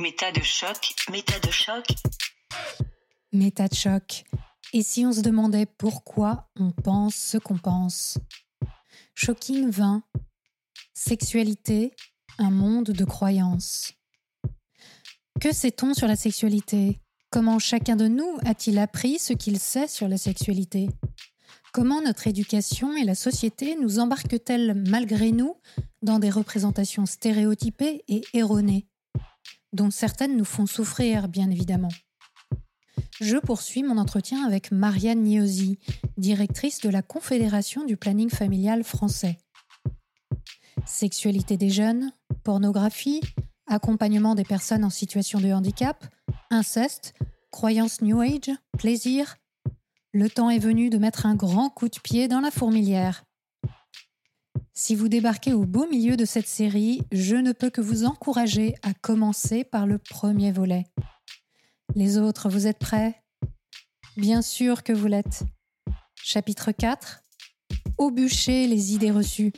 Méta de choc, méta de choc. Méta de choc. Et si on se demandait pourquoi on pense ce qu'on pense? Shocking 20. Sexualité, un monde de croyances. Que sait-on sur la sexualité? Comment chacun de nous a-t-il appris ce qu'il sait sur la sexualité? Comment notre éducation et la société nous embarquent-elles malgré nous dans des représentations stéréotypées et erronées? Dont certaines nous font souffrir, bien évidemment. Je poursuis mon entretien avec Marianne Niosi, directrice de la Confédération du planning familial français. Sexualité des jeunes, pornographie, accompagnement des personnes en situation de handicap, inceste, croyances New Age, plaisir. Le temps est venu de mettre un grand coup de pied dans la fourmilière. Si vous débarquez au beau milieu de cette série, je ne peux que vous encourager à commencer par le premier volet. Les autres, vous êtes prêts? Bien sûr que vous l'êtes. Chapitre 4 Au bûcher les idées reçues.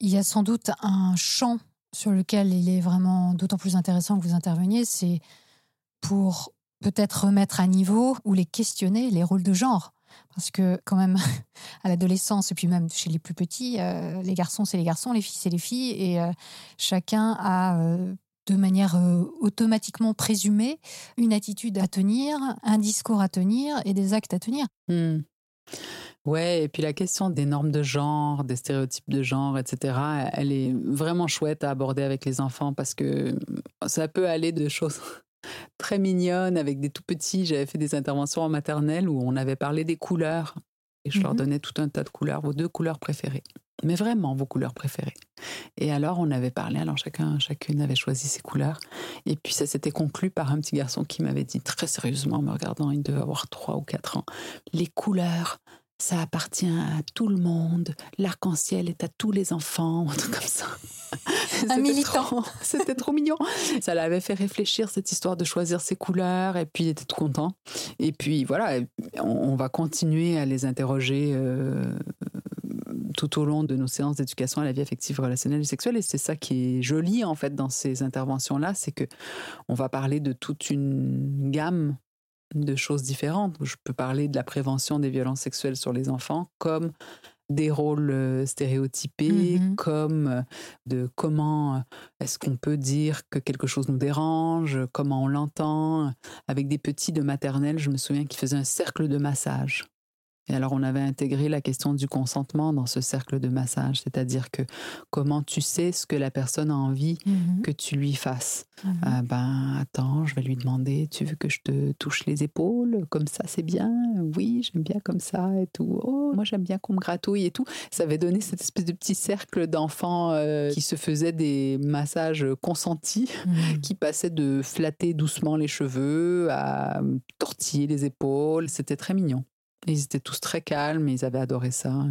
Il y a sans doute un champ sur lequel il est vraiment d'autant plus intéressant que vous interveniez, c'est pour peut-être remettre à niveau ou les questionner les rôles de genre. Parce que quand même, à l'adolescence et puis même chez les plus petits, euh, les garçons c'est les garçons, les filles c'est les filles, et euh, chacun a euh, de manière automatiquement présumée une attitude à tenir, un discours à tenir et des actes à tenir. Hmm. Ouais, et puis la question des normes de genre, des stéréotypes de genre, etc., elle est vraiment chouette à aborder avec les enfants parce que ça peut aller de choses très mignonne avec des tout petits. J'avais fait des interventions en maternelle où on avait parlé des couleurs et je leur mhm. donnais tout un tas de couleurs, vos deux couleurs préférées. Mais vraiment vos couleurs préférées. Et alors on avait parlé, alors chacun, chacune avait choisi ses couleurs. Et puis ça s'était conclu par un petit garçon qui m'avait dit très sérieusement, en me regardant, il devait avoir trois ou quatre ans, les couleurs, ça appartient à tout le monde, l'arc-en-ciel est à tous les enfants, un truc comme ça. Un militant. C'était trop mignon. Ça l'avait fait réfléchir, cette histoire de choisir ses couleurs, et puis il était tout content. Et puis voilà, on, va continuer à les interroger euh, tout au long de nos séances d'éducation à la vie affective, relationnelle et sexuelle. Et c'est ça qui est joli, en fait, dans ces interventions-là, c'est que on va parler de toute une gamme de choses différentes. Je peux parler de la prévention des violences sexuelles sur les enfants comme des rôles euh, stéréotypés, mm-hmm. comme euh, de comment euh, est-ce qu'on peut dire que quelque chose nous dérange, comment on l'entend. Avec des petits de maternelle, je me souviens qu'ils faisaient un cercle de massage. Et alors on avait intégré la question du consentement dans ce cercle de massage, c'est-à-dire que comment tu sais ce que la personne a envie mhm. que tu lui fasses? Mhm. Euh, ben attends, je vais lui demander, tu veux que je te touche les épaules? Comme ça c'est bien Oui, j'aime bien comme ça et tout. Oh, moi j'aime bien qu'on me gratouille et tout. Ça avait donné cette espèce de petit cercle d'enfants euh, qui se faisaient des massages consentis, mhm. qui passaient de flatter doucement les cheveux à tortiller les épaules. C'était très mignon. Ils étaient tous très calmes, ils avaient adoré ça.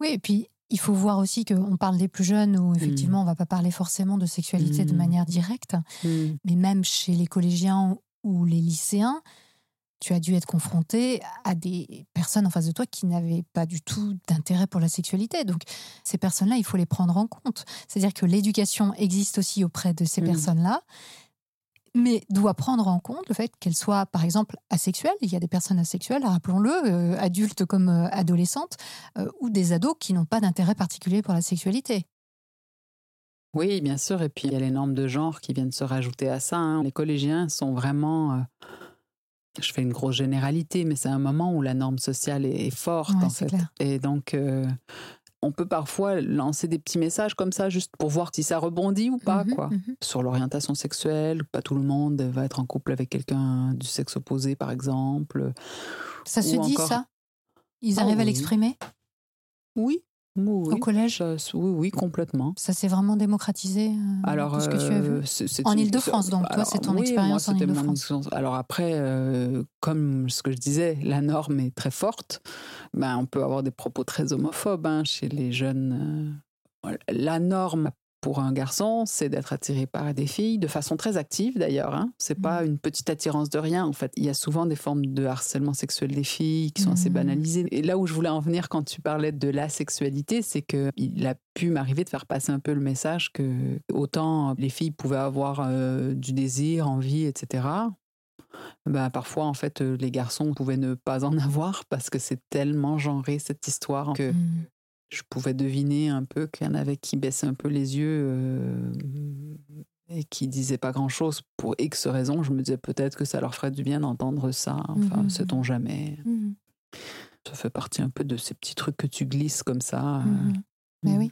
Oui, et puis il faut voir aussi qu'on parle des plus jeunes où effectivement on va pas parler forcément de sexualité de mmh. manière directe, mmh. mais même chez les collégiens ou les lycéens, tu as dû être confronté à des personnes en face de toi qui n'avaient pas du tout d'intérêt pour la sexualité. Donc ces personnes-là, il faut les prendre en compte. C'est-à-dire que l'éducation existe aussi auprès de ces mmh. personnes-là mais doit prendre en compte le fait qu'elle soit, par exemple, asexuelle. Il y a des personnes asexuelles, rappelons-le, euh, adultes comme euh, adolescentes, euh, ou des ados qui n'ont pas d'intérêt particulier pour la sexualité. Oui, bien sûr. Et puis il y a les normes de genre qui viennent se rajouter à ça. Hein. Les collégiens sont vraiment. je fais une grosse généralité, mais c'est un moment où la norme sociale est, forte en fait. Et donc, on peut parfois lancer des petits messages comme ça juste pour voir si ça rebondit ou pas, mhm, quoi. Mhm. Sur l'orientation sexuelle, pas tout le monde va être en couple avec quelqu'un du sexe opposé, par exemple. Ça se dit ça? Ils arrivent à ah l'exprimer? Oui, au collège Oui, oui, complètement. Ça s'est vraiment démocratisé euh, Alors, ce que tu as vu euh, En Ile-de-France, donc toi, c'est ton expérience en Ile-de-France. Alors après, euh, comme ce que je disais, la norme est très forte. Ben, on peut avoir des propos très homophobes hein, chez les jeunes. la norme pour un garçon, c'est d'être attiré par des filles, de façon très active d'ailleurs. Hein. C'est pas Mhm. une petite attirance de rien. En fait, il y a souvent des formes de harcèlement sexuel des filles qui sont assez Mhm. banalisées. Et là où je voulais en venir quand tu parlais de la sexualité, c'est que il a pu m'arriver de faire passer un peu le message que autant les filles pouvaient avoir euh, du désir, envie, etc. Ben, parfois, en fait, euh, les garçons pouvaient ne pas en avoir parce que c'est tellement genré cette histoire que Mm. Je pouvais deviner un peu qu'il y en avait qui baissaient un peu les yeux euh, et qui disaient pas grand chose pour X raisons. Je me disais peut-être que ça leur ferait du bien d'entendre ça. Enfin, Mhm. sait-on jamais. Mm. Ça fait partie un peu de ces petits trucs que tu glisses comme ça. euh. Mhm. Mais oui.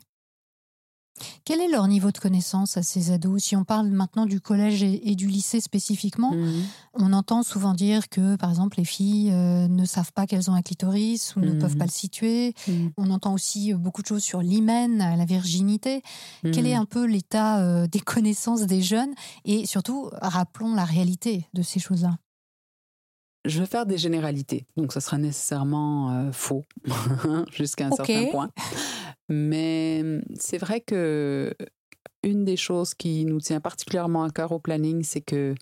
Quel est leur niveau de connaissance à ces ados? Si on parle maintenant du collège et, et du lycée spécifiquement, Mhm. on entend souvent dire que, par exemple, les filles euh, ne savent pas qu'elles ont un clitoris ou ne Mhm. peuvent pas le situer. Mhm. On entend aussi euh, beaucoup de choses sur l'hymen, la virginité. Quel est un peu l'état euh, des connaissances des jeunes? Et surtout, rappelons la réalité de ces choses-là. Je vais faire des généralités, donc ça sera nécessairement euh, faux jusqu'à un certain point. Mais hum, c'est vrai que une des choses qui nous tient particulièrement à cœur au planning, c'est que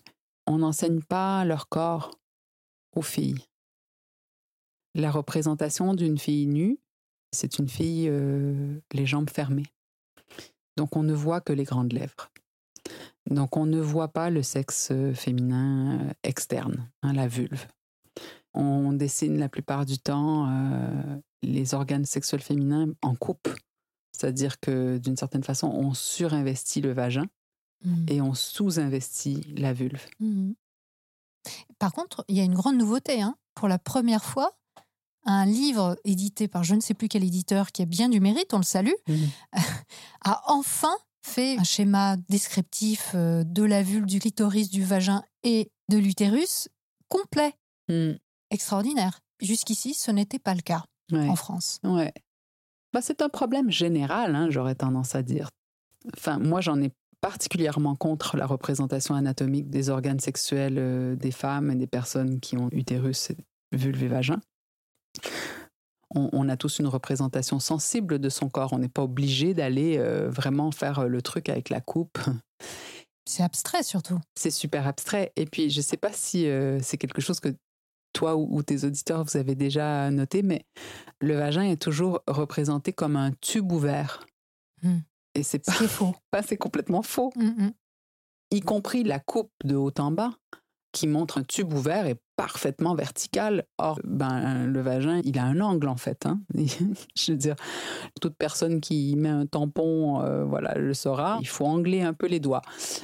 on n'enseigne pas leur corps aux filles. La représentation d'une fille nue, c'est une fille euh, les jambes fermées. Donc on ne voit que les grandes lèvres. Donc on ne voit pas le sexe euh, féminin euh, externe, hein, la vulve. On dessine la plupart du temps euh, les organes sexuels féminins en coupe. C'est-à-dire que d'une certaine façon, on surinvestit le vagin Mhm. et on sous-investit la vulve. Mhm. Par contre, il y a une grande nouveauté. hein. Pour la première fois, un livre édité par je ne sais plus quel éditeur qui a bien du mérite, on le salue, a enfin fait un schéma descriptif euh, de la vulve, du clitoris, du vagin et de l'utérus complet. Mm. Extraordinaire. Jusqu'ici, ce n'était pas le cas Ouais. en France. Ouais. Bah, c'est un problème général, hein, j'aurais tendance à dire. Enfin, moi, j'en ai particulièrement contre la représentation anatomique des organes sexuels euh, des femmes et des personnes qui ont utérus, vulve et vagin. On, on a tous une représentation sensible de son corps. On n'est pas obligé d'aller euh, vraiment faire euh, le truc avec la coupe. C'est abstrait surtout. C'est super abstrait. Et puis, je ne sais pas si euh, c'est quelque chose que toi ou, ou tes auditeurs, vous avez déjà noté, mais le vagin est toujours représenté comme un tube ouvert. Hmm. Et c'est Ce pas, faux. pas- c'est complètement faux. Mhm. Y compris la coupe de haut en bas, qui montre un tube ouvert et parfaitement vertical. Or, ben, le vagin, il a un angle en fait. hein. Je veux dire, toute personne qui met un tampon, euh, voilà, le saura. Il faut angler un peu les doigts.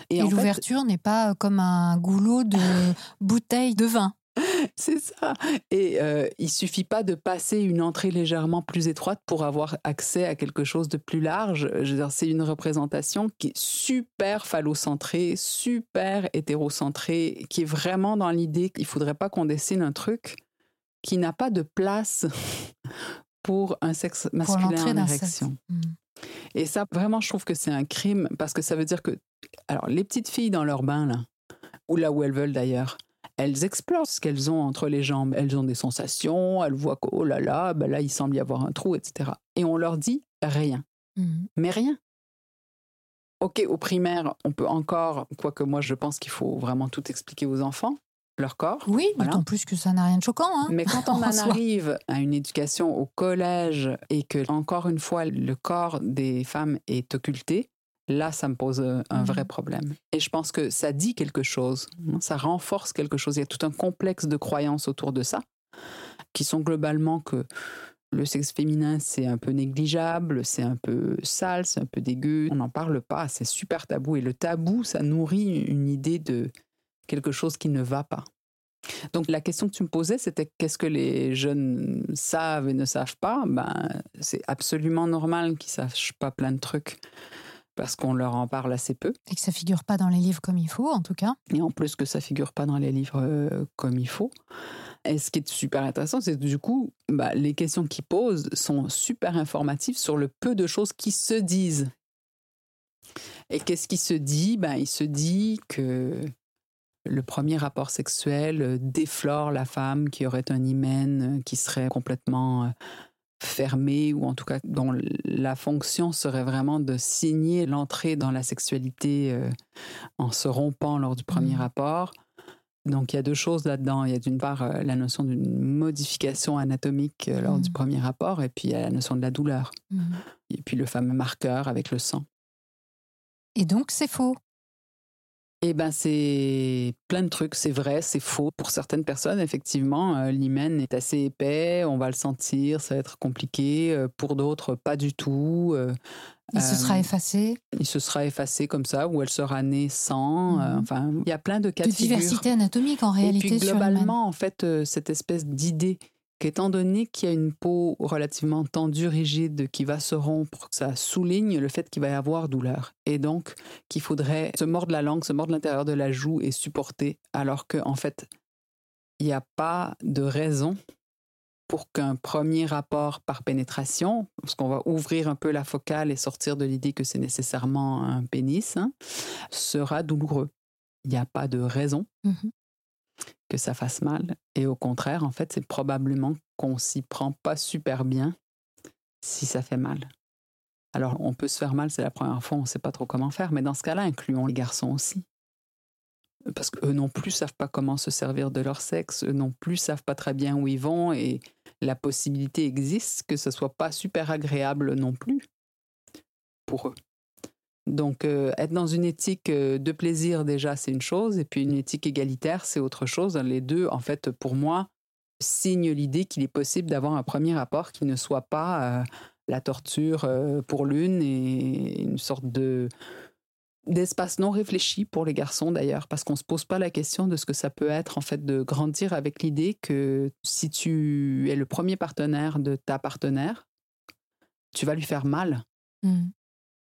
Et, fait, l'ouverture n'est pas comme un goulot de bouteille de vin. C'est ça. Et euh, il suffit pas de passer une entrée légèrement plus étroite pour avoir accès à quelque chose de plus large. Je veux dire, c'est une représentation qui est super phallocentrée, super hétérocentrée, qui est vraiment dans l'idée qu'il faudrait pas qu'on dessine un truc qui n'a pas de place pour un sexe masculin en érection. sexe. Mhm. Et ça, vraiment, je trouve que c'est un crime parce que ça veut dire que, alors, les petites filles dans leur bain, là, ou là où elles veulent d'ailleurs, elles explorent ce qu'elles ont entre les jambes. Elles ont des sensations, elles voient que, oh là là, ben là, il semble y avoir un trou, etc. Et on leur dit rien. Mhm. Mais rien. Ok, au primaire, on peut encore, quoique moi, je pense qu'il faut vraiment tout expliquer aux enfants, leur corps. Oui, Voilà. d'autant plus que ça n'a rien de choquant. hein. Mais quand on En arrive à une éducation au collège et que, encore une fois, le corps des femmes est occulté, là, ça me pose euh, un vrai problème. Et je pense que ça dit quelque chose, hein, ça renforce quelque chose. Il y a tout un complexe de croyances autour de ça, qui sont globalement que le sexe féminin, c'est un peu négligeable, c'est un peu sale, c'est un peu dégueu. On n'en parle pas, c'est super tabou. Et le tabou, ça nourrit une idée de quelque chose qui ne va pas. Donc la question que tu me posais, c'était qu'est-ce que les jeunes savent et ne savent pas? Ben, c'est absolument normal qu'ils ne sachent pas plein de trucs parce qu'on leur en parle assez peu. Et que ça figure pas dans les livres comme il faut, en tout cas. Et en plus que ça figure pas dans les livres euh, comme il faut. Et ce qui est super intéressant, c'est que du coup, bah, les questions qu'ils posent sont super informatives sur le peu de choses qui se disent. Et qu'est-ce qui se dit? Ben, Il se dit que le premier rapport sexuel euh, déflore la femme qui aurait un hymen euh, qui serait complètement fermée ou en tout cas dont la fonction serait vraiment de signer l'entrée dans la sexualité euh, en se rompant lors du premier Mhm. rapport. Donc il y a deux choses là-dedans. Il y a d'une part euh, la notion d'une modification anatomique euh, lors du Mhm. premier rapport et puis il y a la notion de la douleur. Mhm. Et puis le fameux marqueur avec le sang. Et donc, c'est faux. Eh ben, c'est plein de trucs. C'est vrai, c'est faux. Pour certaines personnes, effectivement, euh, l'hymen est assez épais. On va le sentir, ça va être compliqué. Euh, Pour d'autres, pas du tout. Euh, Il se sera effacé. il se sera effacé comme ça, ou elle sera née sans. euh, Mhm. enfin, il y a plein de cas De de figure. diversité anatomique, en Et réalité, puis sur l'hymen. globalement, en fait, cette espèce d'idée qu'étant donné qu'il y a une peau relativement tendue, rigide, qui va se rompre, ça souligne le fait qu'il va y avoir douleur. Et donc, qu'il faudrait se mordre la langue, se mordre l'intérieur de la joue et supporter, alors qu'en en fait, il n'y a pas de raison pour qu'un premier rapport par pénétration, parce qu'on va ouvrir un peu la focale et sortir de l'idée que c'est nécessairement un pénis, hein, sera douloureux. Il n'y a pas de raison Mhm. Que ça fasse mal. Et au contraire, en fait, c'est probablement qu'on s'y prend pas super bien si ça fait mal. Alors, on peut se faire mal, c'est la première fois, on ne sait pas trop comment faire, mais dans ce cas-là, incluons les garçons aussi. Parce qu'eux non plus savent pas comment se servir de leur sexe, eux non plus savent pas très bien où ils vont, et la possibilité existe que ce soit pas super agréable non plus pour eux. Donc, euh, être dans une éthique euh, de plaisir, déjà, c'est une chose, et puis une éthique égalitaire, c'est autre chose. Les deux, en fait, pour moi, signent l'idée qu'il est possible d'avoir un premier rapport qui ne soit pas euh, la torture pour l'une et une sorte de d'espace non réfléchi pour les garçons d'ailleurs, parce qu'on se pose pas la question de ce que ça peut être en fait de grandir avec l'idée que si tu es le premier partenaire de ta partenaire, tu vas lui faire mal. Mhm.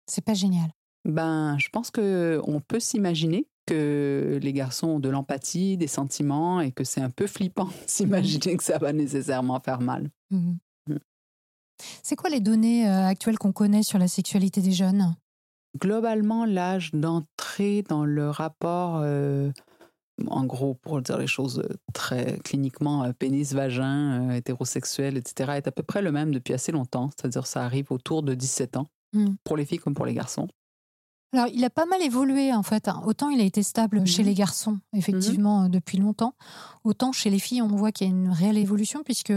C'est pas génial. Ben, je pense que on peut s'imaginer que les garçons ont de l'empathie, des sentiments et que c'est un peu flippant s'imaginer que ça va nécessairement faire mal. Mhm. Mm. C'est quoi les données euh, actuelles qu'on connaît sur la sexualité des jeunes? Globalement, l'âge d'entrée dans le rapport, euh, en gros, pour dire les choses euh, très cliniquement, euh, pénis-vagin, hétérosexuel, etc., est à peu près le même depuis assez longtemps. C'est-à-dire ça arrive autour de 17 ans, Mm. pour les filles comme pour les garçons. Alors, il a pas mal évolué en fait. hein. Autant il a été stable chez Mhm. les garçons, effectivement, euh, depuis longtemps. Autant chez les filles, on voit qu'il y a une réelle évolution puisque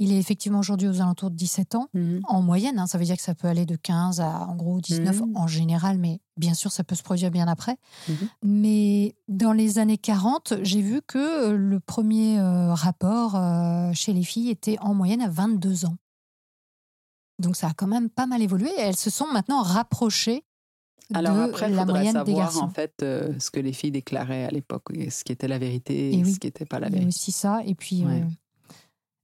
il est effectivement aujourd'hui aux alentours de 17 ans. En moyenne, hein, ça veut dire que ça peut aller de 15 à en gros 19 Mhm. en général, mais bien sûr, ça peut se produire bien après. Mhm. Mais dans les années 40, j'ai vu que euh, le premier euh, rapport euh, chez les filles était en moyenne à 22 ans. Donc ça a quand même pas mal évolué et elles se sont maintenant rapprochées Alors de après, il la faudrait des savoir garçons. en fait euh, ce que les filles déclaraient à l'époque, ce qui était la vérité et, Et oui. ce qui n'était pas la Il y a vérité. aussi ça. Et puis, Ouais. euh,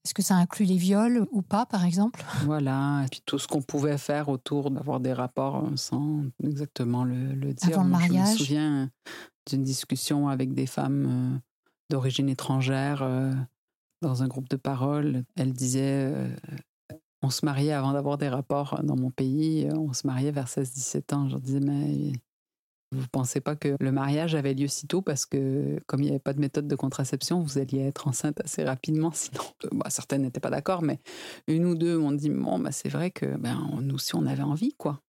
est-ce que ça inclut les viols ou pas, par exemple? Voilà, et puis tout ce qu'on pouvait faire autour d'avoir des rapports euh, sans exactement le, le dire. Avant le Moi, Je mariage? me souviens d'une discussion avec des femmes euh, d'origine étrangère euh, dans un groupe de parole. Elle disait euh, on se mariait avant d'avoir des rapports dans mon pays, euh, on se mariait vers 16-17 ans. Je leur disais mais vous pensez pas que le mariage avait lieu si tôt? Parce que comme il n'y avait pas de méthode de contraception, vous alliez être enceinte assez rapidement. Sinon, euh, bah, certaines n'étaient pas d'accord, mais une ou deux m'ont dit bon bah c'est vrai que ben nous aussi on avait envie quoi.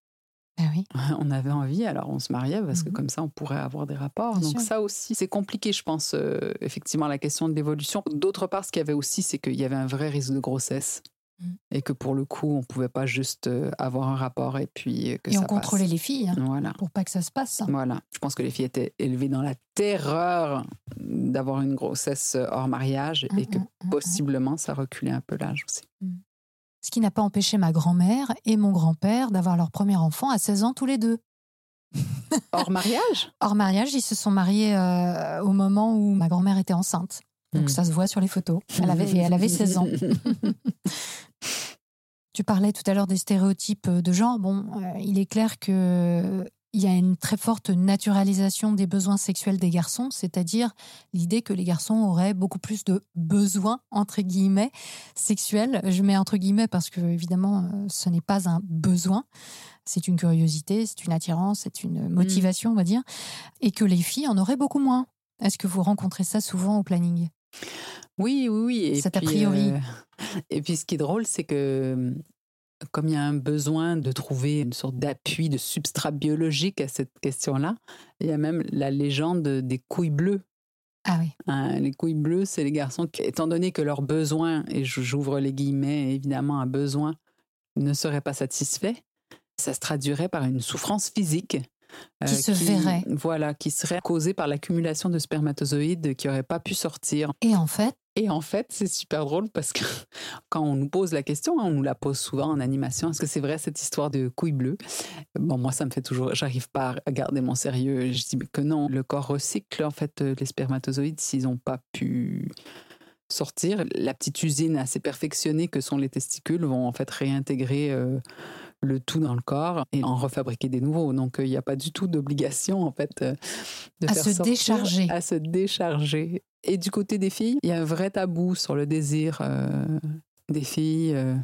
Ah oui. On avait envie, alors on se mariait parce que Mhm. comme ça on pourrait avoir des rapports. Bien Donc sûr. ça aussi c'est compliqué, je pense euh, effectivement la question de l'évolution. D'autre part, ce qu'il y avait aussi, c'est qu'il y avait un vrai risque de grossesse. Mhm. Et que pour le coup, on pouvait pas juste euh, avoir un rapport et puis euh, que Et ça on contrôlait passe. les filles hein, Voilà. pour pas que ça se passe. Voilà. Je pense que les filles étaient élevées dans la terreur d'avoir une grossesse hors mariage et que Mm, mm, mm, possiblement ça reculait un peu l'âge aussi. Ce qui n'a pas empêché ma grand-mère et mon grand-père d'avoir leur premier enfant à 16 ans tous les deux. Hors mariage? Hors mariage, ils se sont mariés euh, au moment où ma grand-mère était enceinte. Donc Mm. ça se voit sur les photos. Elle avait, et elle avait 16 ans. Tu parlais tout à l'heure des stéréotypes de genre. Bon, euh, il est clair que il y a une très forte naturalisation des besoins sexuels des garçons, c'est-à-dire l'idée que les garçons auraient beaucoup plus de besoins entre guillemets sexuels. Je mets entre guillemets parce que évidemment, euh, ce n'est pas un besoin. C'est une curiosité, c'est une attirance, c'est une motivation, on va dire, et que les filles en auraient beaucoup moins. Est-ce que vous rencontrez ça souvent au planning? Oui, oui, oui. Et Cet a priori. euh, et puis, ce qui est drôle, c'est que comme il y a un besoin de trouver une sorte d'appui, de substrat biologique à cette question-là, il y a même la légende des couilles bleues. Ah oui. Hein, les couilles bleues, c'est les garçons qui, étant donné que leurs besoins, et j'ouvre les guillemets, évidemment, un besoin ne serait pas satisfait, ça se traduirait par une souffrance physique. Euh, Qui se verrait. Voilà, qui serait causée par l'accumulation de spermatozoïdes qui n'auraient pas pu sortir. Et en fait, Et en fait, c'est super drôle parce que quand on nous pose la question, hein, on nous la pose souvent en animation, est-ce que c'est vrai cette histoire de couilles bleues? Bon, moi, ça me fait toujours, j'arrive pas à garder mon sérieux. Je dis que non, le corps recycle en fait euh, les spermatozoïdes s'ils n'ont pas pu sortir. La petite usine assez perfectionnée que sont les testicules vont en fait réintégrer euh, le tout dans le corps et en refabriquer des nouveaux. Donc, euh, il n'y a pas du tout d'obligation en fait euh, de À faire se décharger. À se décharger. Et du côté des filles, il y a un vrai tabou sur le désir euh, des filles, euh,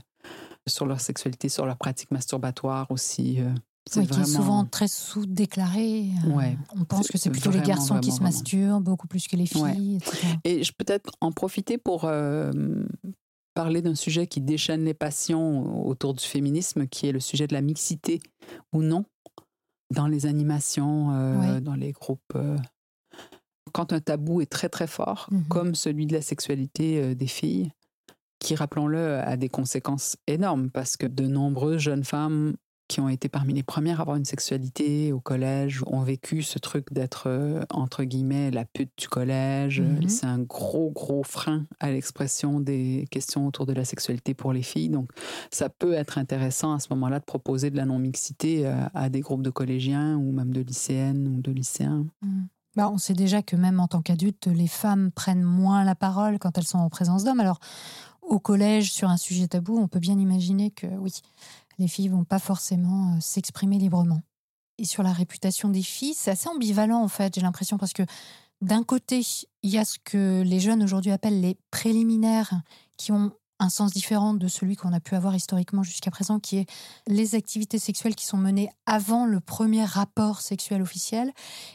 sur leur sexualité, sur leur pratique masturbatoire aussi. euh. Qui est souvent très sous-déclaré. Ouais. On pense que c'est plutôt les vraiment, garçons qui se masturbent beaucoup plus que les filles, Ouais. etc. Et je peux peut-être en profiter pour euh, parler d'un sujet qui déchaîne les passions autour du féminisme, qui est le sujet de la mixité ou non dans les animations, euh, dans les groupes. euh. Quand un tabou est très très fort, Mhm. comme celui de la sexualité euh, des filles, qui, rappelons-le, a des conséquences énormes parce que de nombreuses jeunes femmes qui ont été parmi les premières à avoir une sexualité au collège ont vécu ce truc d'être, euh, entre guillemets, la pute du collège. Mhm. C'est un gros, gros frein à l'expression des questions autour de la sexualité pour les filles. Donc, ça peut être intéressant à ce moment-là de proposer de la non-mixité euh, à des groupes de collégiens ou même de lycéennes ou de lycéens. Mm. Bah, on sait déjà que même en tant qu'adulte, les femmes prennent moins la parole quand elles sont en présence d'hommes. Alors, au collège, sur un sujet tabou, on peut bien imaginer que oui, les filles vont pas forcément euh, s'exprimer librement. Et sur la réputation des filles, c'est assez ambivalent en fait, j'ai l'impression, parce que d'un côté, il y a ce que les jeunes aujourd'hui appellent les préliminaires, qui ont un sens différent de celui qu'on a pu avoir historiquement jusqu'à présent, qui est les activités sexuelles qui sont menées avant le premier rapport sexuel officiel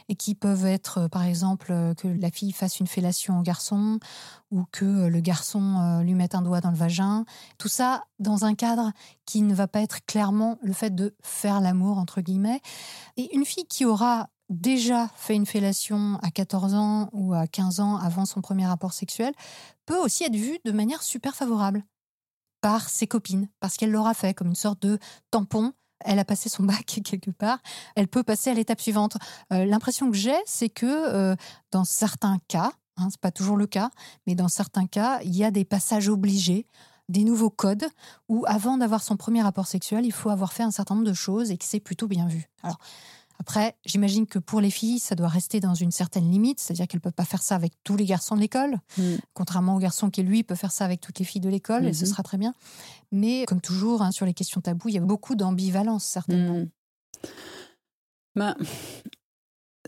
et qui peuvent être, euh, par exemple, euh, que la fille fasse une fellation au garçon ou que euh, le garçon lui mette un doigt dans le vagin. Tout ça dans un cadre qui ne va pas être clairement le fait de faire l'amour, entre guillemets. Et une fille qui aura déjà fait une fellation à 14 ans ou à 15 ans avant son premier rapport sexuel peut aussi être vue de manière super favorable par ses copines, parce qu'elle l'aura fait comme une sorte de tampon. Elle a passé son bac quelque part, elle peut passer à l'étape suivante. Euh, L'impression que j'ai, c'est que euh, dans certains cas, hein, c'est pas toujours le cas, mais dans certains cas, il y a des passages obligés, des nouveaux codes où, avant d'avoir son premier rapport sexuel, il faut avoir fait un certain nombre de choses et que c'est plutôt bien vu. Alors après, j'imagine que pour les filles, ça doit rester dans une certaine limite, c'est-à-dire qu'elles ne peuvent pas faire ça avec tous les garçons de l'école, contrairement au garçon qui, lui, peut faire ça avec toutes les filles de l'école, et ce Mhm. sera très bien. Mais comme toujours, hein, sur les questions taboues, il y a beaucoup d'ambivalence, certainement. Mm. Ben,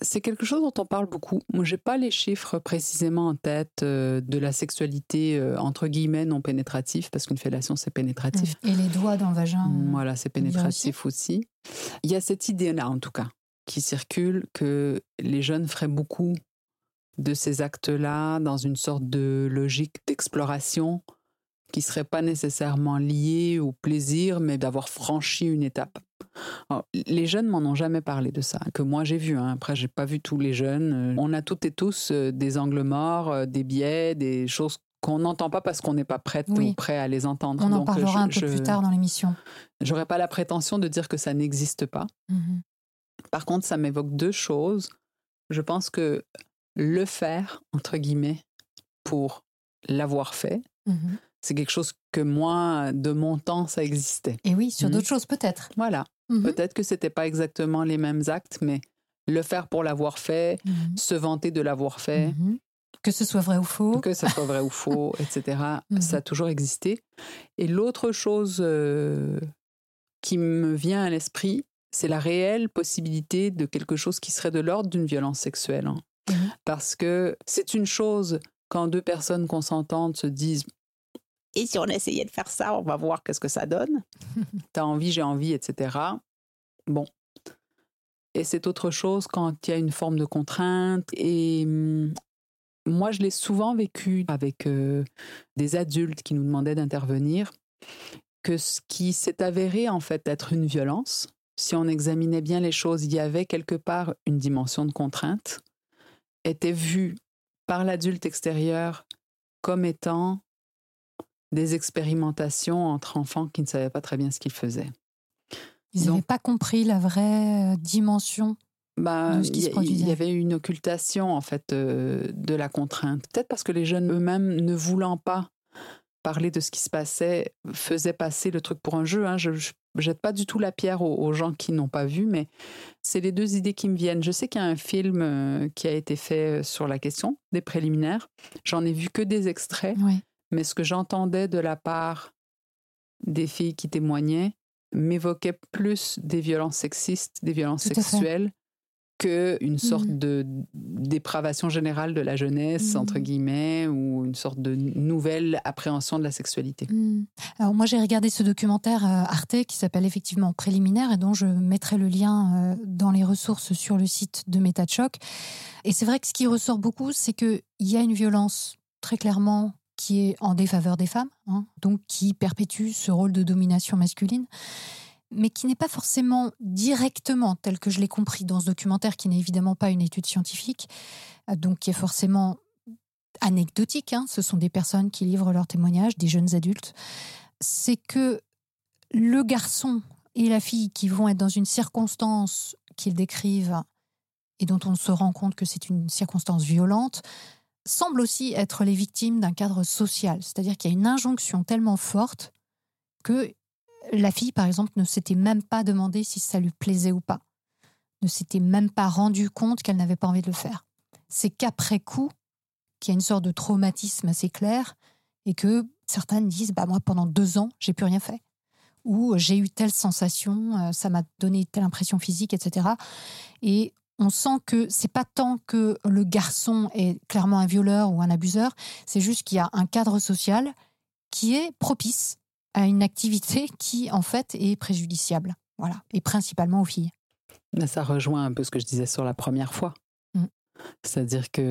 c'est quelque chose dont on parle beaucoup. Moi, j'ai pas les chiffres précisément en tête euh, de la sexualité euh, entre guillemets non pénétrative, parce qu'une fellation c'est pénétratif. Et les doigts dans le vagin. Mm, Voilà, c'est pénétratif aussi. Il y a cette idée-là, en tout cas, qui circule que les jeunes feraient beaucoup de ces actes-là dans une sorte de logique d'exploration qui serait pas nécessairement liée au plaisir, mais d'avoir franchi une étape. Alors, les jeunes m'en ont jamais parlé de ça, que moi j'ai vu. Hein. Après, j'ai pas vu tous les jeunes. Euh, On a toutes et tous euh, des angles morts, euh, des biais, des choses qu'on n'entend pas parce qu'on n'est pas prête Oui. ou prêt à les entendre. On en Donc, parlera je- un peu je- plus tard dans l'émission. J'aurais pas la prétention de dire que ça n'existe pas. Mhm. Par contre, ça m'évoque deux choses. Je pense que le faire, entre guillemets, pour l'avoir fait, Mhm. c'est quelque chose que moi, de mon temps, ça existait. Et oui, sur d'autres choses, peut-être. Voilà. Mhm. Peut-être que c'était pas exactement les mêmes actes, mais le faire pour l'avoir fait, se vanter de l'avoir fait. Que ce soit vrai ou faux. que ça soit vrai ou faux, etc., ça a toujours existé. Et l'autre chose euh, qui me vient à l'esprit, c'est la réelle possibilité de quelque chose qui serait de l'ordre d'une violence sexuelle. hein. Mhm. Parce que c'est une chose quand deux personnes consentantes se disent et si on essayait de faire ça, on va voir qu'est-ce que ça donne. T'as envie, j'ai envie, etc. Bon. Et c'est autre chose quand il y a une forme de contrainte et hum, moi, je l'ai souvent vécu avec euh, des adultes qui nous demandaient d'intervenir, que ce qui s'est avéré en fait être une violence, si on examinait bien les choses, il y avait quelque part une dimension de contrainte, était vue par l'adulte extérieur comme étant des expérimentations entre enfants qui ne savaient pas très bien ce qu'ils faisaient. Ils n'avaient pas compris la vraie euh, dimension de ce qui se il y- produisait. Il y avait une occultation en fait euh, de la contrainte. Peut-être parce que les jeunes eux-mêmes, ne voulant pas parler de ce qui se passait, faisaient passer le truc pour un jeu. hein. Je, je jette pas du tout la pierre aux, aux gens qui n'ont pas vu, mais c'est les deux idées qui me viennent. Je sais qu'il y a un film euh, qui a été fait sur la question des préliminaires. J'en ai vu que des extraits. Oui. mais ce que j'entendais de la part des filles qui témoignaient m'évoquait plus des violences sexistes, des violences sexuelles, qu'une sorte Mhm. de dépravation générale de la jeunesse, Mhm. entre guillemets, ou une sorte de nouvelle appréhension de la sexualité. Hmm. Alors moi j'ai regardé ce documentaire euh, Arte qui s'appelle effectivement Préliminaire et dont je mettrai le lien euh, dans les ressources sur le site de Méta de Choc. Et c'est vrai que ce qui ressort beaucoup, c'est qu'il y a une violence très clairement qui est en défaveur des femmes, hein, donc qui perpétue ce rôle de domination masculine, mais qui n'est pas forcément directement, tel que je l'ai compris dans ce documentaire, qui n'est évidemment pas une étude scientifique, euh, donc qui est forcément anecdotique. hein. Ce sont des personnes qui livrent leurs témoignages, des jeunes adultes. C'est que le garçon et la fille qui vont être dans une circonstance qu'ils décrivent et dont on se rend compte que c'est une circonstance violente, semblent aussi être les victimes d'un cadre social. C'est-à-dire qu'il y a une injonction tellement forte que la fille, par exemple, ne s'était même pas demandé si ça lui plaisait ou pas, ne s'était même pas rendu compte qu'elle n'avait pas envie de le faire. C'est qu'après coup, qu'il y a une sorte de traumatisme assez clair et que certaines disent bah moi pendant deux ans j'ai plus rien fait. Ou j'ai eu telle sensation euh, ça m'a donné telle impression physique etc et on sent que c'est pas tant que le garçon est clairement un violeur ou un abuseur c'est juste qu'il y a un cadre social qui est propice à une activité qui en fait est préjudiciable voilà et principalement aux filles Mais ça rejoint un peu ce que je disais sur la première fois. Mm. C'est-à-dire que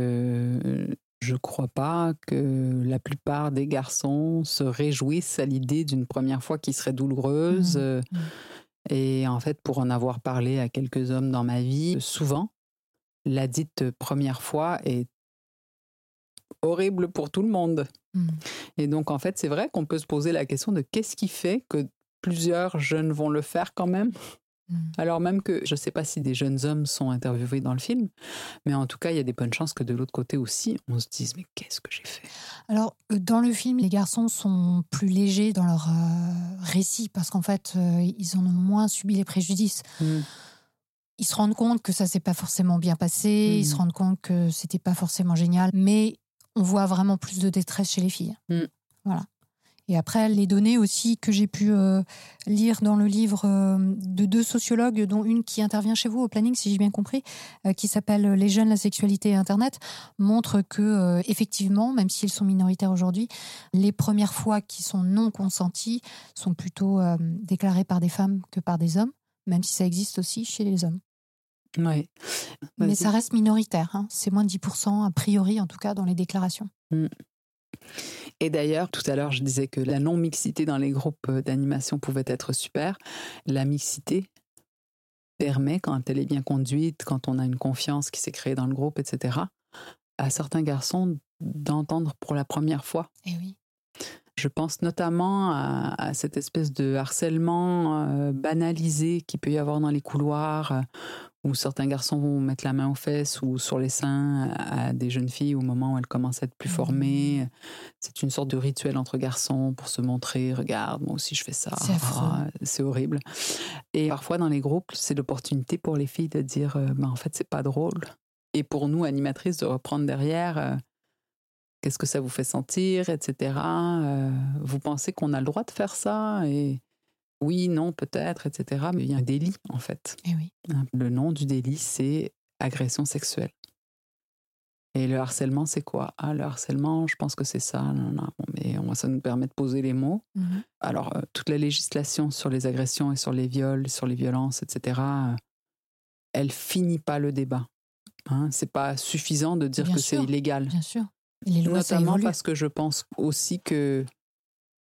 euh, je crois pas que la plupart des garçons se réjouissent à l'idée d'une première fois qui serait douloureuse. Mm. euh. Et en fait, pour en avoir parlé à quelques hommes dans ma vie, souvent, la dite première fois est horrible pour tout le monde. Mm. Et donc, en fait, c'est vrai qu'on peut se poser la question de qu'est-ce qui fait que plusieurs jeunes vont le faire quand même? Mm. alors même que je ne sais pas si des jeunes hommes sont interviewés dans le film, mais en tout cas, il y a des bonnes chances que de l'autre côté aussi, on se dise mais qu'est-ce que j'ai fait? Alors, euh, dans le film, les garçons sont plus légers dans leur euh, récit parce qu'en fait, euh, ils en ont moins subi les préjudices. Ils se rendent compte que ça s'est pas forcément bien passé, ils se rendent compte que c'était pas forcément génial, mais on voit vraiment plus de détresse chez les filles. Mhm. Voilà. Et après, les données aussi que j'ai pu euh, lire dans le livre euh, de deux sociologues, dont une qui intervient chez vous au planning, si j'ai bien compris, euh, qui s'appelle Les jeunes, la sexualité et Internet, montrent que, effectivement, même s'ils sont minoritaires aujourd'hui, les premières fois qui sont non consenties sont plutôt déclarées par des femmes que par des hommes, même si ça existe aussi chez les hommes. Oui. Mais Vas-y. ça reste minoritaire, hein. c'est moins de 10%, a priori en tout cas, dans les déclarations. Et d'ailleurs, tout à l'heure, je disais que la non-mixité dans les groupes d'animation pouvait être super. La mixité permet, quand elle est bien conduite, quand on a une confiance qui s'est créée dans le groupe, etc., à certains garçons d'entendre pour la première fois. Et oui. Je pense notamment à, à cette espèce de harcèlement euh, banalisé qu'il peut y avoir dans les couloirs, euh, où certains garçons vont mettre la main aux fesses ou sur les seins à, des jeunes filles au moment où elles commencent à être plus formées. C'est une sorte de rituel entre garçons pour se montrer, regarde, moi aussi je fais ça. C'est. Ah, c'est horrible. Et parfois dans les groupes, c'est l'opportunité pour les filles de dire, Ben, en fait, c'est pas drôle. Et pour nous, animatrices, de reprendre derrière. euh, Qu'est-ce que ça vous fait sentir, etc. Euh, vous pensez qu'on a le droit de faire ça? Et oui, non, peut-être, etc. Mais il y a un délit, en fait. Et oui. Le nom du délit, c'est agression sexuelle. Et le harcèlement, c'est quoi? Ah, le harcèlement, je pense que c'est ça. Non, non, bon, mais ça nous permet de poser les mots. Mhm. Alors, euh, toute la législation sur les agressions et sur les viols, sur les violences, etc., euh, elle finit pas le débat. Hein, c'est pas suffisant de dire Bien que c'est illégal. Bien sûr. Et les lois, Notamment parce que je pense aussi que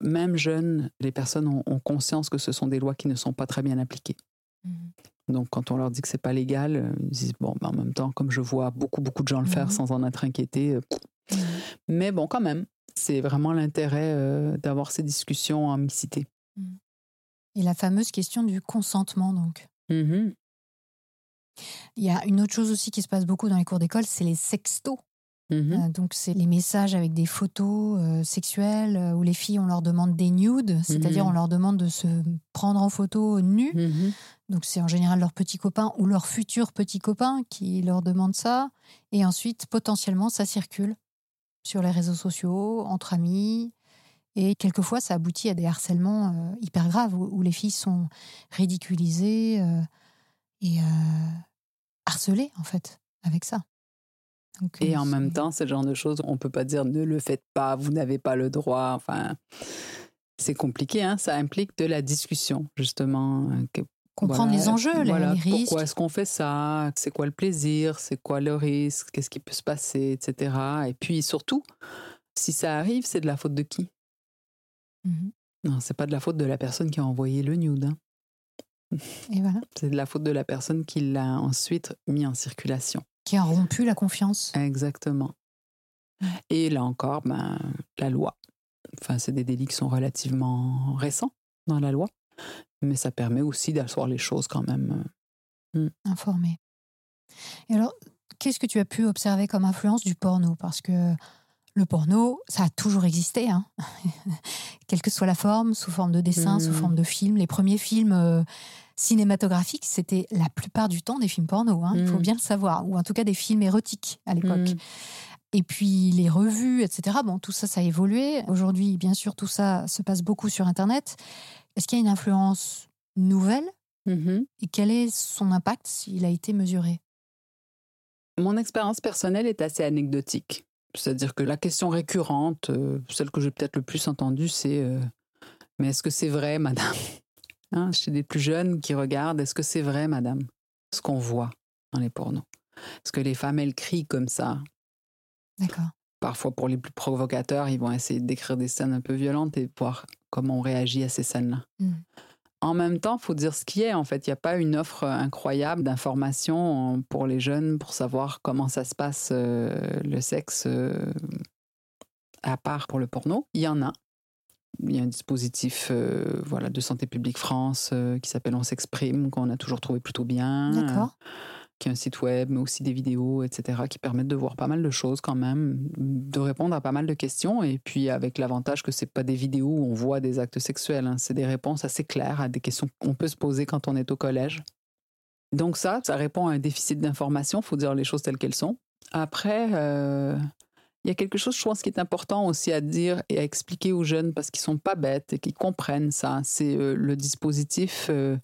même jeunes, les personnes ont, ont conscience que ce sont des lois qui ne sont pas très bien appliquées. Mhm. Donc quand on leur dit que c'est pas légal, euh, ils disent bon, ben, en même temps, comme je vois beaucoup beaucoup de gens le faire Mhm. sans en être inquiétés. euh, Mhm. Mais bon, quand même, c'est vraiment l'intérêt euh, d'avoir ces discussions en mixité. Et la fameuse question du consentement, donc. Il y a une autre chose aussi qui se passe beaucoup dans les cours d'école, c'est les sextos. Mhm. Euh, donc, c'est les messages avec des photos euh, sexuelles euh, où les filles, on leur demande des nudes, c'est-à-dire Mhm. on leur demande de se prendre en photo nus. Mhm. Donc, c'est en général leurs petits copains ou leurs futurs petits copains qui leur demandent ça. Et ensuite, potentiellement, ça circule sur les réseaux sociaux, entre amis. Et quelquefois, ça aboutit à des harcèlements euh, hyper graves où, où les filles sont ridiculisées euh, et harcelées, en fait, avec ça. Et en même c'est- temps, ce genre de choses, on peut pas dire ne le faites pas, vous n'avez pas le droit. Enfin, c'est compliqué, hein. Ça implique de la discussion, justement. euh, que- comprendre voilà, les enjeux, voilà, les risques. Pourquoi est-ce qu'on fait ça C'est quoi le plaisir C'est quoi le risque Qu'est-ce qui peut se passer, etc. Et puis surtout, si ça arrive, c'est de la faute de qui? Mhm. Non, c'est pas de la faute de la personne qui a envoyé le nude. hein. Et voilà. C'est de la faute de la personne qui l'a ensuite mis en circulation. Qui a rompu la confiance. Exactement. Et là encore, ben, la loi. Enfin, c'est des délits qui sont relativement récents dans la loi, mais ça permet aussi d'asseoir les choses quand même. informé. Et alors, qu'est-ce que tu as pu observer comme influence du porno? Parce que le porno, ça a toujours existé, hein. quelle que soit la forme, sous forme de dessin, sous Mhm. forme de film. Les premiers films euh, cinématographiques, c'était la plupart du temps des films porno, hein, il faut Mhm. bien le savoir, ou en tout cas des films érotiques à l'époque. Mm. Et puis les revues, etc. Bon, tout ça, ça a évolué. Aujourd'hui, bien sûr, tout ça se passe beaucoup sur Internet. Est-ce qu'il y a une influence nouvelle? Mhm. et quel est son impact s'il a été mesuré? Mon expérience personnelle est assez anecdotique. C'est-à-dire que la question récurrente, euh, celle que j'ai peut-être le plus entendue, c'est euh, Mais est-ce que c'est vrai, madame? Hein, Chez des plus jeunes qui regardent, est-ce que c'est vrai, madame Ce qu'on voit dans les pornos? Est-ce que les femmes, elles crient comme ça D'accord. Parfois, pour les plus provocateurs, ils vont essayer de décrire des scènes un peu violentes et voir comment on réagit à ces scènes-là. Mm. En même temps, il faut dire ce qui est. En fait, il n'y a pas une offre incroyable d'informations pour les jeunes pour savoir comment ça se passe euh, le sexe euh, à part pour le porno. Il y en a. Il y a un dispositif euh, voilà, de Santé publique France euh, qui s'appelle On s'exprime, qu'on a toujours trouvé plutôt bien. D'accord. qui a un site web, mais aussi des vidéos, etc., qui permettent de voir pas mal de choses quand même, de répondre à pas mal de questions, et puis avec l'avantage que c'est pas des vidéos où on voit des actes sexuels, hein, c'est des réponses assez claires à des questions qu'on peut se poser quand on est au collège. Donc ça, ça répond à un déficit d'information, faut dire les choses telles qu'elles sont. Après, euh, il y a quelque chose, je pense, qui est important aussi à dire et à expliquer aux jeunes parce qu'ils sont pas bêtes et qu'ils comprennent ça. C'est euh, le dispositif euh,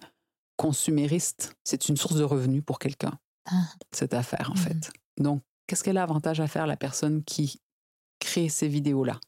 consumériste. C'est une source de revenus pour quelqu'un, Ah. cette affaire, en Mhm. fait. Donc, qu'est-ce qu'elle a avantage à faire, la personne qui crée ces vidéos-là?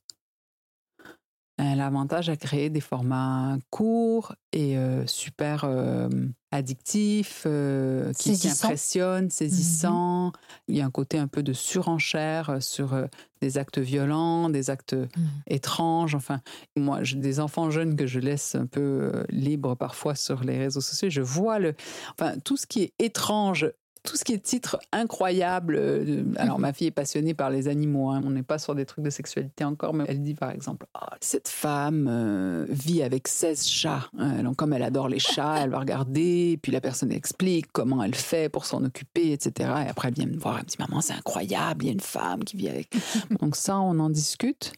Elle a avantage à créer des formats courts et euh, super euh, addictifs, euh, qui, qui impressionnent, saisissants. Il y a un côté un peu de surenchère sur euh, des actes violents, des actes Mhm. étranges. Enfin, moi, j'ai des enfants jeunes que je laisse un peu euh, libres parfois sur les réseaux sociaux. Je vois le, enfin, tout ce qui est étrange. Tout ce qui est titre incroyable. euh, Alors, ma fille est passionnée par les animaux. hein. On n'est pas sur des trucs de sexualité encore, mais elle dit par exemple Ah, Cette femme euh, vit avec 16 chats. Euh, Donc, comme elle adore les chats, elle va regarder. Et puis, la personne explique comment elle fait pour s'en occuper, etc. Et après, elle vient me voir. Elle me dit Maman, c'est incroyable. Il y a une femme qui vit avec. Donc, ça, on en discute.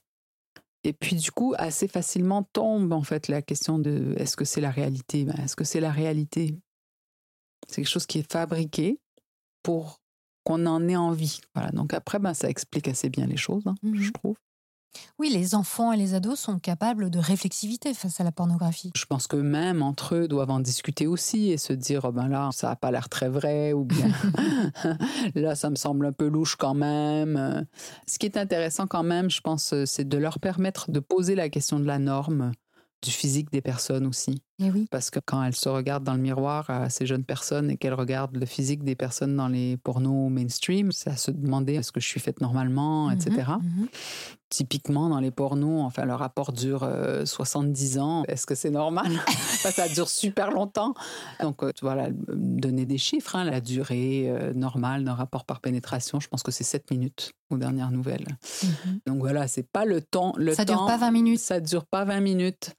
Et puis du coup, assez facilement tombe en fait la question de est-ce que c'est la réalité? Ben, Est-ce que c'est la réalité? C'est quelque chose qui est fabriqué pour qu'on en ait envie. Voilà. Donc après, ben, ça explique assez bien les choses, hein, Mhm. je trouve. Oui, les enfants et les ados sont capables de réflexivité face à la pornographie. Je pense que même entre eux doivent en discuter aussi et se dire oh ben là ça a pas l'air très vrai ou bien là ça me semble un peu louche quand même. Ce qui est intéressant quand même, je pense, c'est de leur permettre de poser la question de la norme, du physique des personnes aussi. Et oui. Parce que quand elles se regardent dans le miroir à ces jeunes personnes et qu'elles regardent le physique des personnes dans les pornos mainstream, c'est à se demander est-ce que je suis faite normalement, etc. Mhm, mhm. Typiquement, dans les pornos, enfin, le rapport dure euh, 70 ans. Est-ce que c'est normal? Enfin, Ça dure super longtemps. Donc, euh, voilà, donner des chiffres. hein. la durée euh, normale d'un rapport par pénétration, je pense que c'est 7 minutes aux dernières nouvelles. Mhm. Donc voilà, c'est pas le temps. Le Ça dure temps- pas 20 minutes. Ça dure pas 20 minutes.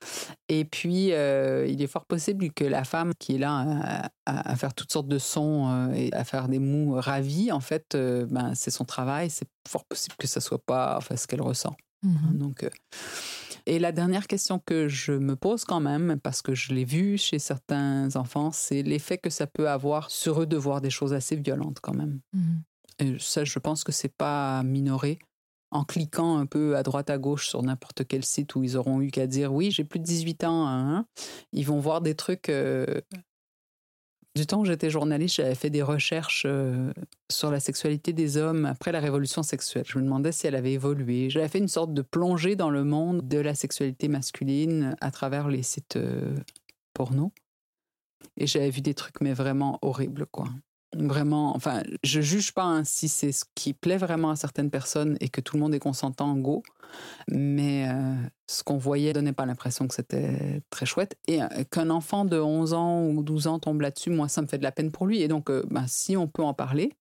Et puis, euh, il est fort possible que la femme qui est là à, à- faire toutes sortes de sons euh, et à faire des mous ravis, en fait, euh, ben, c'est son travail. C'est fort possible que ça soit pas enfin, ce qu'elle ressent. Mhm. Donc, euh, et la dernière question que je me pose quand même, parce que je l'ai vu chez certains enfants, c'est l'effet que ça peut avoir sur eux de voir des choses assez violentes quand même. Mhm. Et ça, je pense que c'est pas minoré. En cliquant un peu à droite à gauche sur n'importe quel site où ils auront eu qu'à dire oui, j'ai plus de 18 ans, hein, ils vont voir des trucs. euh, Du temps où j'étais journaliste, j'avais fait des recherches euh, sur la sexualité des hommes après la révolution sexuelle. Je me demandais si elle avait évolué. J'avais fait une sorte de plongée dans le monde de la sexualité masculine à travers les sites euh, porno. Et j'avais vu des trucs, mais vraiment horribles, quoi. Vraiment, enfin, je juge pas hein, si c'est ce qui plaît vraiment à certaines personnes et que tout le monde est consentant, go. Mais euh, ce qu'on voyait donnait pas l'impression que c'était très chouette. Et euh, qu'un enfant de 11 ans ou 12 ans tombe là-dessus, moi, ça me fait de la peine pour lui. Et donc, euh, ben, si on peut en parler,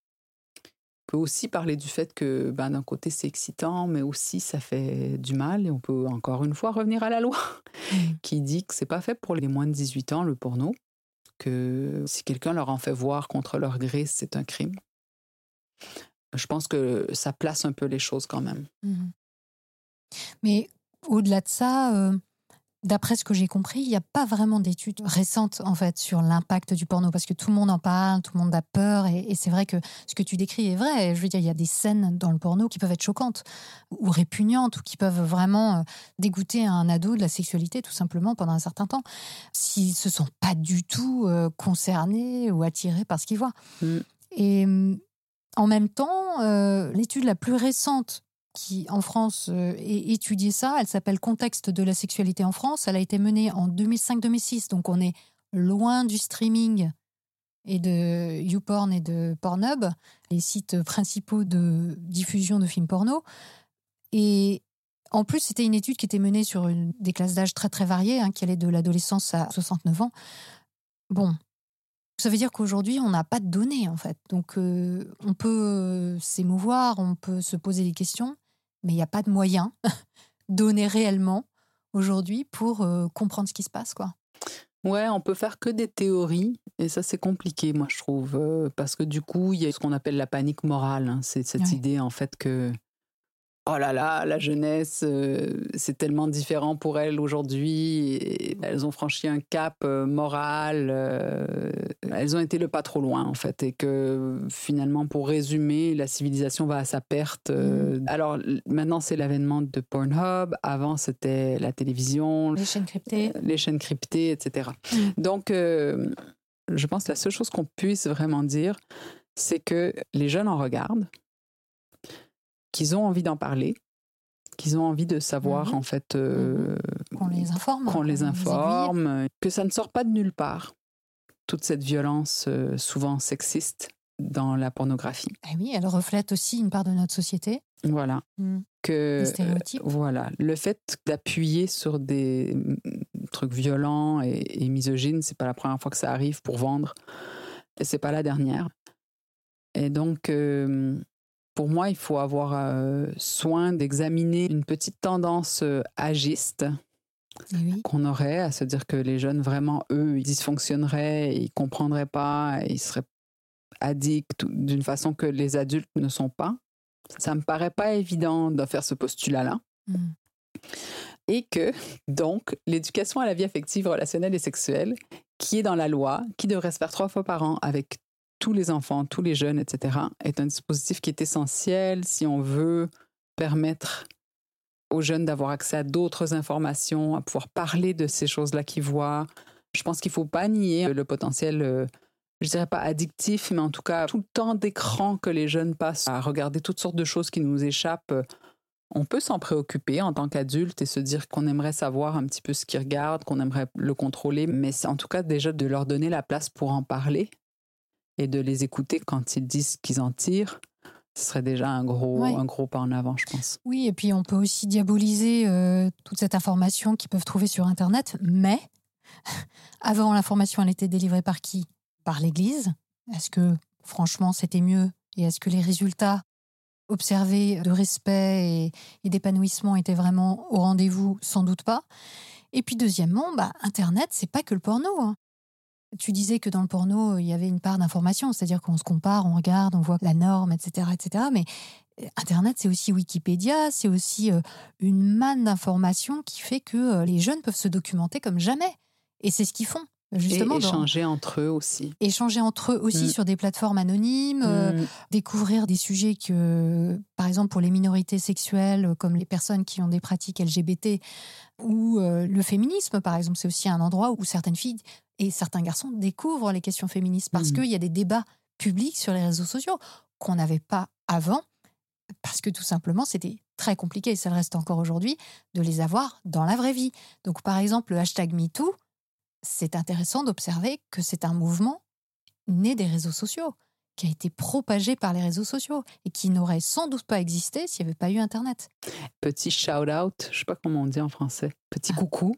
on peut aussi parler du fait que ben, d'un côté, c'est excitant, mais aussi ça fait du mal. Et on peut encore une fois revenir à la loi Mhm. qui dit que c'est pas fait pour les moins de 18 ans, le porno que si quelqu'un leur en fait voir contre leur gré, c'est un crime. Je pense que ça place un peu les choses quand même. Mhm. Mais au-delà de ça, euh, d'après ce que j'ai compris, il n'y a pas vraiment d'études récentes en fait sur l'impact du porno parce que tout le monde en parle, tout le monde a peur et, et c'est vrai que ce que tu décris est vrai. Je veux dire, il y a des scènes dans le porno qui peuvent être choquantes ou répugnantes ou qui peuvent vraiment euh, dégoûter un ado de la sexualité tout simplement pendant un certain temps s'ils se sont pas du tout euh, concernés ou attirés par ce qu'ils voient. Mm. Et hum, en même temps, euh, l'étude la plus récente qui, en France, euh, étudié ça, elle s'appelle Contexte de la sexualité en France. Elle a été menée en 2005-2006, donc on est loin du streaming et de YouPorn et de Pornhub, les sites principaux de diffusion de films porno. Et en plus, c'était une étude qui était menée sur des classes d'âge très très variées, hein, qui allait de l'adolescence à 69 ans. Bon, ça veut dire qu'aujourd'hui, on n'a pas de données, en fait. Donc, euh, on peut euh, s'émouvoir, on peut se poser des questions, mais il n'y a pas de moyens donnés réellement aujourd'hui pour euh, comprendre ce qui se passe, quoi. Ouais, on peut faire que des théories, et ça c'est compliqué, moi je trouve, euh, parce que du coup, il y a ce qu'on appelle la panique morale. hein. C'est cette Ouais. idée en fait que, oh là là, la jeunesse, euh, c'est tellement différent pour elles aujourd'hui, et elles ont franchi un cap euh, moral, euh, elles ont été le pas trop loin en fait, et que finalement, pour résumer, la civilisation va à sa perte. euh. Alors maintenant, c'est l'avènement de Pornhub, avant c'était la télévision, Les chaînes cryptées. les chaînes cryptées, etc. Mm. Donc, je pense que la seule chose qu'on puisse vraiment dire, c'est que les jeunes en regardent, qu'ils ont envie d'en parler, qu'ils ont envie de savoir, Mhm. en fait, euh, Qu'on les informe. qu'on les informe, que ça ne sort pas de nulle part, toute cette violence euh, souvent sexiste dans la pornographie. Eh oui, elle reflète aussi une part de notre société. Voilà. Mm. Que, Les stéréotypes. euh, voilà. Le fait d'appuyer sur des mm, trucs violents et, et misogynes, c'est pas la première fois que ça arrive pour vendre. Et c'est pas la dernière. Et donc, euh, pour moi, il faut avoir euh, soin d'examiner une petite tendance euh, agiste Eh oui. qu'on aurait à se dire que les jeunes, vraiment, eux, ils dysfonctionneraient, ils comprendraient pas, ils seraient addicts d'une façon que les adultes ne sont pas. Ça me paraît pas évident de faire ce postulat-là. Mm. Et que, donc, l'éducation à la vie affective, relationnelle et sexuelle, qui est dans la loi, qui devrait se faire trois fois par an avec tous les enfants, tous les jeunes, etc., est un dispositif qui est essentiel si on veut permettre aux jeunes d'avoir accès à d'autres informations, à pouvoir parler de ces choses-là qu'ils voient. Je pense qu'il ne faut pas nier le potentiel, euh, je dirais pas addictif, mais en tout cas tout le temps d'écran que les jeunes passent à regarder toutes sortes de choses qui nous échappent. On peut s'en préoccuper en tant qu'adulte et se dire qu'on aimerait savoir un petit peu ce qu'ils regardent, qu'on aimerait le contrôler, mais en tout cas déjà de leur donner la place pour en parler et de les écouter quand ils disent qu'ils en tirent. Ce serait déjà un gros, un gros pas en avant, je pense. Oui, et puis on peut aussi diaboliser euh, toute cette information qu'ils peuvent trouver sur Internet, mais avant l'information, elle était délivrée par qui? Par l'Église. Est-ce que franchement c'était mieux? Et est-ce que les résultats observés de respect et, d'épanouissement étaient vraiment au rendez-vous? Sans doute pas. Et puis deuxièmement, bah, Internet, c'est pas que le porno. Hein. Tu disais que dans le porno, il y avait une part d'information, c'est-à-dire qu'on se compare, on regarde, on voit la norme, etc. etc. Mais euh, Internet, c'est aussi Wikipédia, c'est aussi euh, une manne d'informations qui fait que euh, les jeunes peuvent se documenter comme jamais. Et c'est ce qu'ils font. Justement, et échanger entre eux aussi. Échanger entre eux aussi mm. sur des plateformes anonymes, mm. découvrir des sujets que, par exemple, pour les minorités sexuelles, comme les personnes qui ont des pratiques LGBT, ou le féminisme, par exemple, c'est aussi un endroit où certaines filles et certains garçons découvrent les questions féministes parce mmh. qu'il y a des débats publics sur les réseaux sociaux qu'on n'avait pas avant, parce que tout simplement, c'était très compliqué, et ça le reste encore aujourd'hui, de les avoir dans la vraie vie. Donc, par exemple, le hashtag MeToo, c'est intéressant d'observer que c'est un mouvement né des réseaux sociaux, qui a été propagé par les réseaux sociaux et qui n'aurait sans doute pas existé s'il n'y avait pas eu Internet. Petit shout-out, je ne sais pas comment on dit en français, petit ah. coucou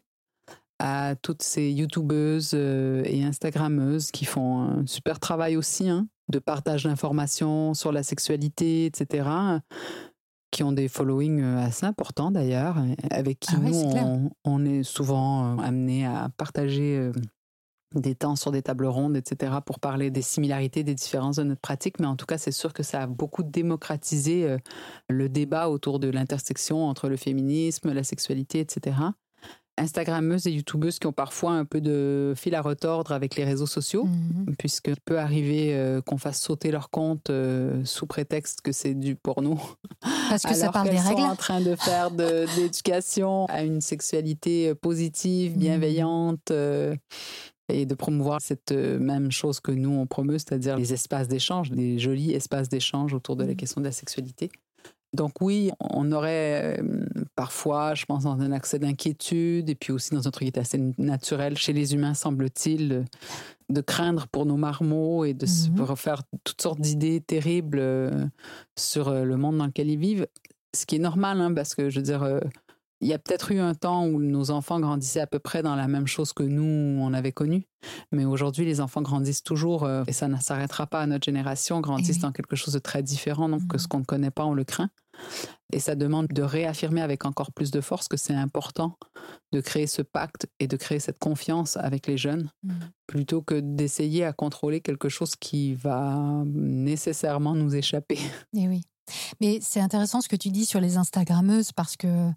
à toutes ces youtubeuses euh, et instagrammeuses qui font un super travail aussi hein, de partage d'informations sur la sexualité, etc. Qui ont des followings euh, assez importants d'ailleurs, avec qui ah nous, on, est souvent euh, amenés à partager des temps sur des tables rondes, etc., pour parler des similarités, des différences de notre pratique. Mais en tout cas, c'est sûr que ça a beaucoup démocratisé le débat autour de l'intersection entre le féminisme, la sexualité, etc. Instagrammeuses et YouTubeuses qui ont parfois un peu de fil à retordre avec les réseaux sociaux, mhm. puisque peut arriver euh, qu'on fasse sauter leur compte euh, sous prétexte que c'est du porno. Parce que ça parle des règles. sont en train de faire de, l'éducation à une sexualité euh, positive, mhm. bienveillante. et de promouvoir cette même chose que nous on promeut, c'est-à-dire les espaces d'échange, des jolis espaces d'échange autour de la mhm. question de la sexualité. Donc oui, on aurait euh, parfois, je pense, dans un accès d'inquiétude et puis aussi dans un truc qui est assez naturel chez les humains, semble-t-il, de craindre pour nos marmots et de se mhm. refaire toutes sortes d'idées terribles euh, sur euh, le monde dans lequel ils vivent. Ce qui est normal, hein, parce que je veux dire, il y a peut-être eu un temps où nos enfants grandissaient à peu près dans la même chose que nous, on avait connu. Mais aujourd'hui, les enfants grandissent toujours, euh, et ça ne s'arrêtera pas à notre génération, grandissent dans quelque chose de très différent. Donc, que ce mmh. qu'on ne connaît pas, on le craint. Et ça demande de réaffirmer avec encore plus de force que c'est important de créer ce pacte et de créer cette confiance avec les jeunes, mmh. plutôt que d'essayer à contrôler quelque chose qui va nécessairement nous échapper. Et oui. Mais c'est intéressant ce que tu dis sur les Instagrammeuses parce que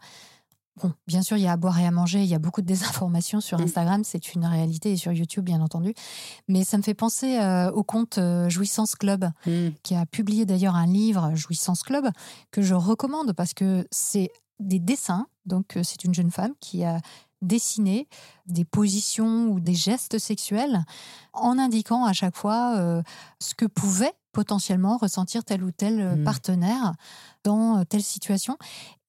Bon, bien sûr, il y a à boire et à manger, il y a beaucoup de désinformations sur mm. Instagram, c'est une réalité, et sur YouTube, bien entendu. Mais ça me fait penser euh, au compte euh, Jouissance Club, mm. qui a publié d'ailleurs un livre, Jouissance Club, que je recommande parce que c'est des dessins. Donc, euh, c'est une jeune femme qui a dessiné des positions ou des gestes sexuels en indiquant à chaque fois ce que pouvait potentiellement ressentir tel ou tel mm. partenaire dans telle situation.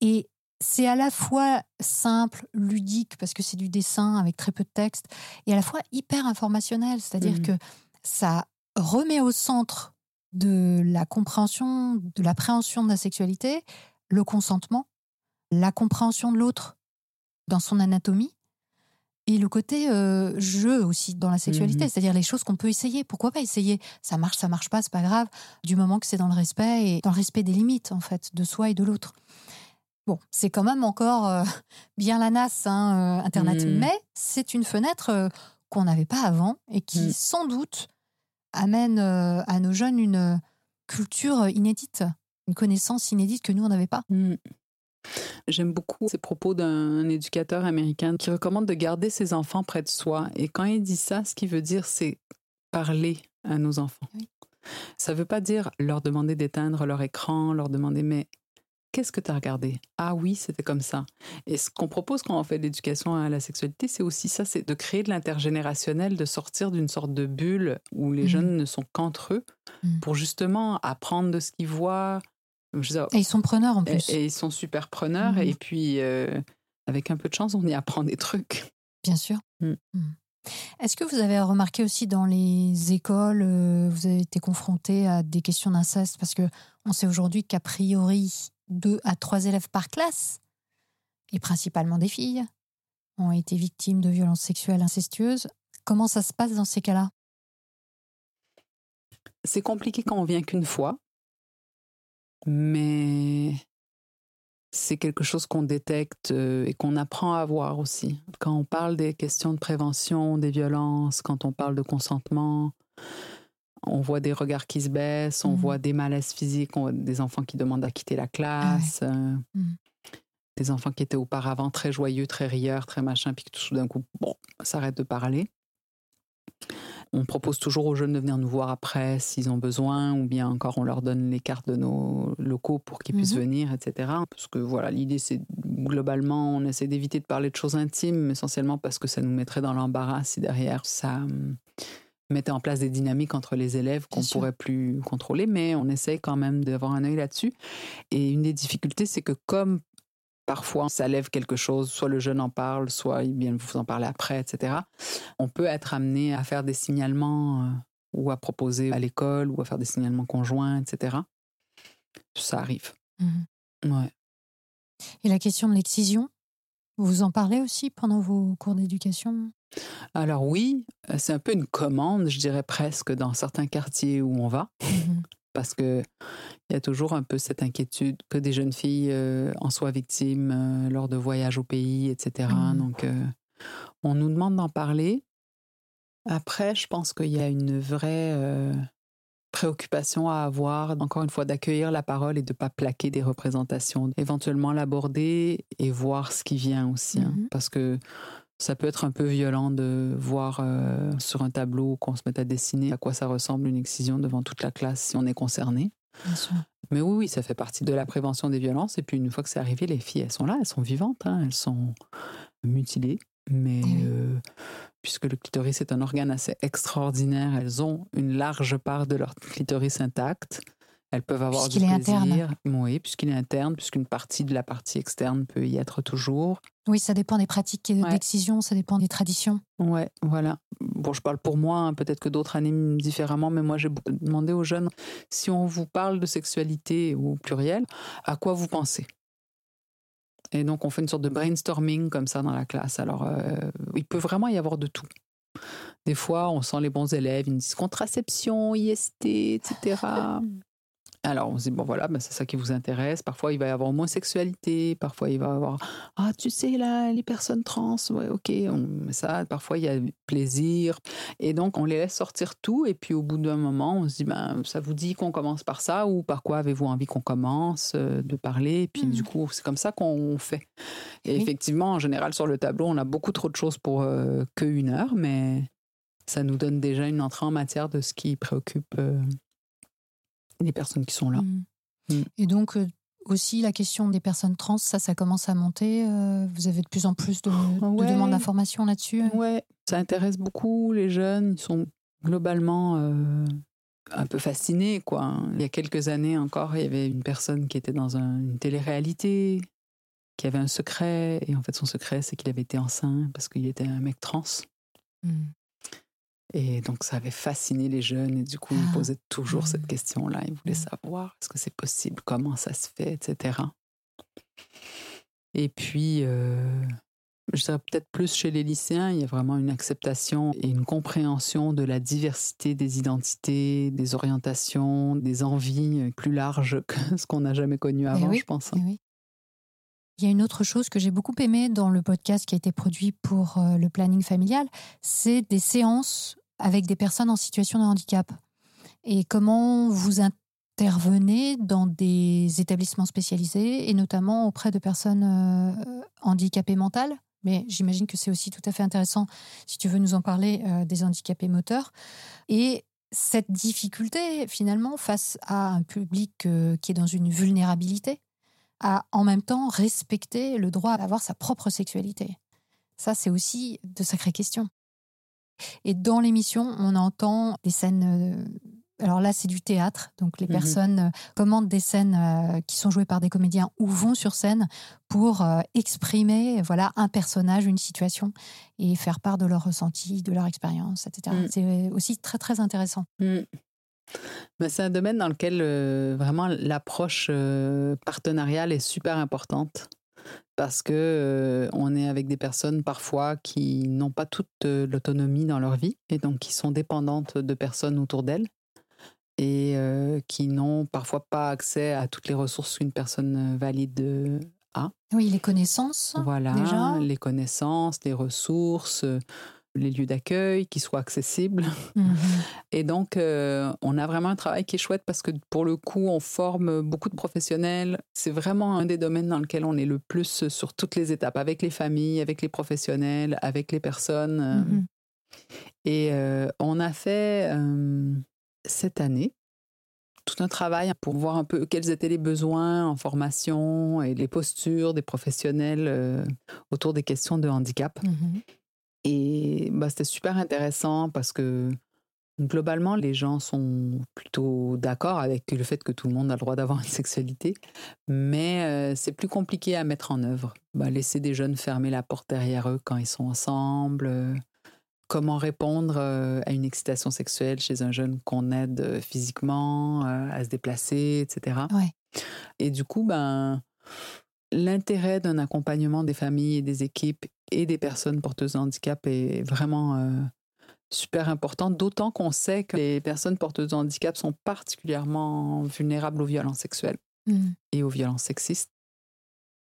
Et c'est à la fois simple, ludique, parce que c'est du dessin avec très peu de texte, et à la fois hyper informationnel, c'est-à-dire mmh. que ça remet au centre de la compréhension, de l'appréhension de la sexualité, le consentement, la compréhension de l'autre dans son anatomie, et le côté euh, jeu aussi dans la sexualité, mmh. c'est-à-dire les choses qu'on peut essayer. Pourquoi pas essayer? Ça marche, ça marche pas, c'est pas grave, du moment que c'est dans le respect et dans le respect des limites en fait de soi et de l'autre. Bon, c'est quand même encore euh, bien la NAS, hein, euh, Internet, mmh. mais c'est une fenêtre euh, qu'on n'avait pas avant et qui, mmh. sans doute, amène à nos jeunes une culture inédite, une connaissance inédite que nous, on n'avait pas. Mmh. J'aime beaucoup ces propos d'un éducateur américain qui recommande de garder ses enfants près de soi. Et quand il dit ça, ce qu'il veut dire, c'est parler à nos enfants. Ça ne veut pas dire leur demander d'éteindre leur écran, leur demander, mais Qu'est-ce que tu as regardé? Ah oui, c'était comme ça. Et ce qu'on propose quand on fait de l'éducation à la sexualité, c'est aussi ça, c'est de créer de l'intergénérationnel, de sortir d'une sorte de bulle où les mmh. jeunes ne sont qu'entre eux, mmh. pour justement apprendre de ce qu'ils voient, et ils sont preneurs en plus. Et, ils sont super preneurs. Et puis, euh, avec un peu de chance, on y apprend des trucs. Bien sûr. Est-ce que vous avez remarqué aussi dans les écoles, euh, vous avez été confronté à des questions d'inceste? Parce que on sait aujourd'hui qu'a priori, deux à trois élèves par classe, et principalement des filles, ont été victimes de violences sexuelles incestueuses. Comment ça se passe dans ces cas-là? C'est compliqué quand on vient qu'une fois, mais c'est quelque chose qu'on détecte euh, et qu'on apprend à voir aussi. Quand on parle des questions de prévention des violences, quand on parle de consentement, on voit des regards qui se baissent, on Mhm. voit des malaises physiques, on voit des enfants qui demandent à quitter la classe, euh, Mhm. des enfants qui étaient auparavant très joyeux, très rieurs, très machin, puis que tout d'un coup, bon, s'arrête de parler. On propose toujours aux jeunes de venir nous voir après s'ils ont besoin, ou bien encore on leur donne les cartes de nos locaux pour qu'ils puissent Mhm. venir, etc. Parce que voilà, l'idée c'est globalement, on essaie d'éviter de parler de choses intimes, essentiellement parce que ça nous mettrait dans l'embarras si derrière ça hum, mettait en place des dynamiques entre les élèves qu'on pourrait plus contrôler, mais on essaie quand même d'avoir un œil là-dessus. Et une des difficultés, c'est que comme parfois ça lève quelque chose, soit le jeune en parle, soit il vient vous en parler après, etc. On peut être amené à faire des signalements euh, ou à proposer à l'école ou à faire des signalements conjoints, etc. Ça arrive. Mhm. Ouais. Et la question de l'excision, vous en parlez aussi pendant vos cours d'éducation? Alors oui, euh, c'est un peu une commande, je dirais presque, dans certains quartiers où on va. Mhm. parce que il y a toujours un peu cette inquiétude que des jeunes filles euh, en soient victimes euh, lors de voyages au pays, etc. Mhm. Donc, euh, on nous demande d'en parler. Après, je pense qu'il y a une vraie préoccupation à avoir, encore une fois, d'accueillir la parole et de ne pas plaquer des représentations, éventuellement l'aborder et voir ce qui vient aussi. hein. Mhm. parce que ça peut être un peu violent de voir euh, sur un tableau qu'on se mette à dessiner à quoi ça ressemble une excision devant toute la classe si on est concerné. Bien sûr. Mais oui, oui, ça fait partie de la prévention des violences. Et puis une fois que c'est arrivé, les filles, elles sont là, elles sont vivantes, hein, elles sont mutilées. Mais oui. euh, puisque le clitoris est un organe assez extraordinaire, elles ont une large part de leur clitoris intact. Elles peuvent avoir du plaisir. interne. Oui, puisqu'il est interne, puisqu'une partie de la partie externe peut y être toujours. Oui, ça dépend des pratiques Ouais. d'excision, ça dépend des traditions. Ouais, voilà. Bon, je parle pour moi, hein, peut-être que d'autres animent différemment, mais moi j'ai demandé aux jeunes si on vous parle de sexualité ou pluriel, à quoi vous pensez? Et donc on fait une sorte de brainstorming comme ça dans la classe. Alors euh, il peut vraiment y avoir de tout. Des fois, on sent les bons élèves, ils nous disent contraception, IST, etc. Alors on se dit, bon voilà, ben, c'est ça qui vous intéresse. Parfois il va y avoir homosexualité, parfois il va y avoir, ah tu sais là, les personnes trans, ouais ok, on met ça. Parfois il y a plaisir. Et donc on les laisse sortir tout et puis au bout d'un moment on se dit, ben ça vous dit qu'on commence par ça ou par quoi avez-vous envie qu'on commence euh, de parler? Et puis Mhm. du coup c'est comme ça qu'on fait. Et Oui. effectivement en général sur le tableau on a beaucoup trop de choses pour euh, que une heure, mais ça nous donne déjà une entrée en matière de ce qui préoccupe euh, les personnes qui sont là. Mhm. Mm. Et donc, euh, aussi, la question des personnes trans, ça, ça commence à monter. euh, vous avez de plus en plus de, de Ouais. demandes d'informations là-dessus. Ouais, ça intéresse beaucoup les jeunes. Ils sont globalement euh, un peu fascinés, quoi. Il y a quelques années encore, il y avait une personne qui était dans un- une télé-réalité, qui avait un secret. Et en fait, son secret, c'est qu'il avait été enceint parce qu'il était un mec trans. Mhm. Et donc, ça avait fasciné les jeunes. Et du coup, ils Ah. posaient toujours cette question-là. Ils voulaient Mm. savoir est-ce que c'est possible, comment ça se fait, etc. Et puis, euh, je dirais peut-être plus chez les lycéens, il y a vraiment une acceptation et une compréhension de la diversité des identités, des orientations, des envies euh, plus larges que ce qu'on n'a jamais connu avant, oui, je pense. eh oui. Il y a une autre chose que j'ai beaucoup aimé dans le podcast qui a été produit pour euh, le planning familial, c'est des séances avec des personnes en situation de handicap. Et comment vous intervenez dans des établissements spécialisés et notamment auprès de personnes euh, handicapées mentales. Mais j'imagine que c'est aussi tout à fait intéressant si tu veux nous en parler euh, des handicapés moteurs. Et cette difficulté, finalement, face à un public qui est dans une vulnérabilité, à en même temps respecter le droit à avoir sa propre sexualité. Ça, c'est aussi de sacrées questions. Et dans l'émission, on entend des scènes euh, alors là, c'est du théâtre. Donc, les Mhm. personnes euh, commandent des scènes euh, qui sont jouées par des comédiens ou vont sur scène pour exprimer voilà, un personnage, une situation et faire part de leur ressenti, de leur expérience, etc. Mm. C'est aussi très, très intéressant. Mm. Ben, c'est un domaine dans lequel euh, vraiment l'approche euh, partenariale est super importante parce que euh, on est avec des personnes parfois qui n'ont pas toute l'autonomie dans leur vie et donc qui sont dépendantes de personnes autour d'elles et qui n'ont parfois pas accès à toutes les ressources qu'une personne valide euh, Oui, les connaissances, voilà, déjà. les connaissances, les ressources, les lieux d'accueil qui soient accessibles. Mhm. Et donc, euh, on a vraiment un travail qui est chouette parce que pour le coup, on forme beaucoup de professionnels. C'est vraiment un des domaines dans lequel on est le plus sur toutes les étapes, avec les familles, avec les professionnels, avec les personnes. Mhm. Et euh, on a fait euh, cette année tout un travail pour voir un peu quels étaient les besoins en formation et les postures des professionnels autour des questions de handicap. Mhm. Et bah, c'était super intéressant parce que globalement, les gens sont plutôt d'accord avec le fait que tout le monde a le droit d'avoir une sexualité, mais euh, c'est plus compliqué à mettre en œuvre. Bah, laisser des jeunes fermer la porte derrière eux quand ils sont ensemble. euh, comment répondre euh, à une excitation sexuelle chez un jeune qu'on aide physiquement, à se déplacer, etc. Ouais. Et du coup, ben, l'intérêt d'un accompagnement des familles et des équipes et des personnes porteuses de handicap est vraiment euh, super important, d'autant qu'on sait que les personnes porteuses de handicap sont particulièrement vulnérables aux violences sexuelles Mhm. et aux violences sexistes.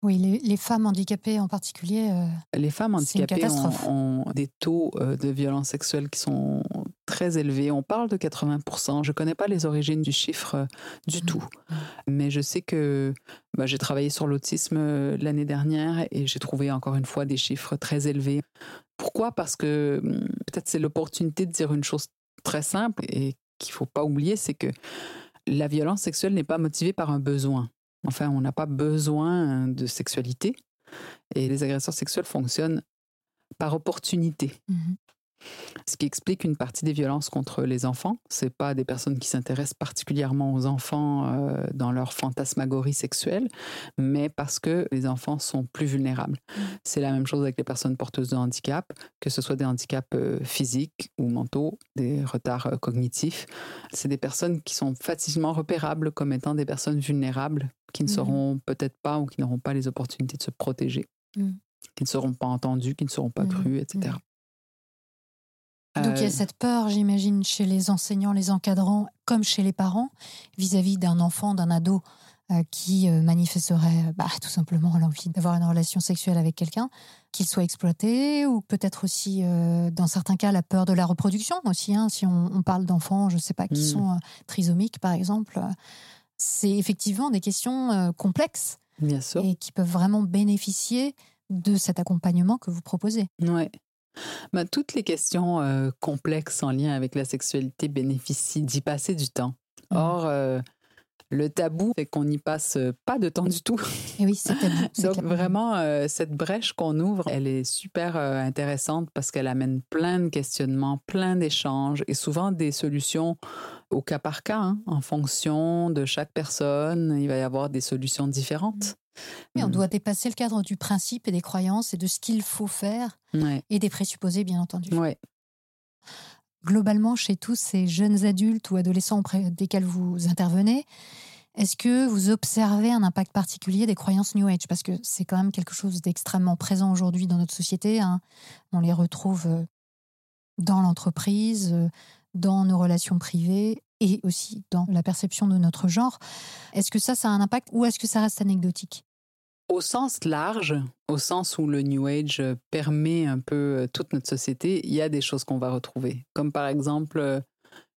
Oui, les, les femmes handicapées en particulier. euh, Les femmes handicapées ont, ont des taux euh, de violences sexuelles qui sont très élevés. On parle de 80%. Je ne connais pas les origines du chiffre euh, du Mhm. tout. Mais je sais que bah, j'ai travaillé sur l'autisme l'année dernière et j'ai trouvé encore une fois des chiffres très élevés. Pourquoi? Parce que hum, peut-être c'est l'opportunité de dire une chose très simple et qu'il ne faut pas oublier, c'est que la violence sexuelle n'est pas motivée par un besoin. Enfin, on n'a pas besoin de sexualité. Et les agresseurs sexuels fonctionnent par opportunité. mhm. Ce qui explique une partie des violences contre les enfants. C'est pas des personnes qui s'intéressent particulièrement aux enfants euh, dans leur fantasmagorie sexuelle, mais parce que les enfants sont plus vulnérables. C'est la même chose avec les personnes porteuses de handicap, que ce soit des handicaps euh, physiques ou mentaux, des retards euh, cognitifs. C'est des personnes qui sont facilement repérables comme étant des personnes vulnérables, qui ne Mhm. seront peut-être pas ou qui n'auront pas les opportunités de se protéger, Mhm. qui ne seront pas entendues, qui ne seront pas crues, etc. Donc il y Euh, a cette peur, j'imagine, chez les enseignants, les encadrants, comme chez les parents, vis-à-vis d'un enfant, d'un ado euh, qui euh, manifesterait bah, tout simplement l'envie d'avoir une relation sexuelle avec quelqu'un, qu'il soit exploité, ou peut-être aussi, euh, dans certains cas, la peur de la reproduction aussi. hein, si on, on parle d'enfants, je ne sais pas, qui Mm. sont euh, trisomiques, par exemple. euh, C'est effectivement des questions euh, complexes Bien sûr. et qui peuvent vraiment bénéficier de cet accompagnement que vous proposez. Ouais. Ben, toutes les questions euh, complexes en lien avec la sexualité bénéficient d'y passer du temps. Mhm. Or, euh, le tabou fait qu'on n'y passe euh, pas de temps du tout. Et oui, c'est tabou. Donc vraiment, euh, cette brèche qu'on ouvre, elle est super intéressante parce qu'elle amène plein de questionnements, plein d'échanges et souvent des solutions au cas par cas, hein, en fonction de chaque personne. Il va y avoir des solutions différentes. Oui, on Mm. doit dépasser le cadre du principe et des croyances et de ce qu'il faut faire Ouais, et des présupposés, bien entendu. ouais. Globalement, chez tous ces jeunes adultes ou adolescents auprès desquels vous intervenez, est-ce que vous observez un impact particulier des croyances New Age? Parce que c'est quand même quelque chose d'extrêmement présent aujourd'hui dans notre société. hein. On les retrouve euh, dans l'entreprise, euh, dans nos relations privées et aussi dans la perception de notre genre. Est-ce que ça, ça a un impact ou est-ce que ça reste anecdotique? Au sens large, au sens où le New Age euh, permet un peu euh, toute notre société, il y a des choses qu'on va retrouver. Comme par exemple euh,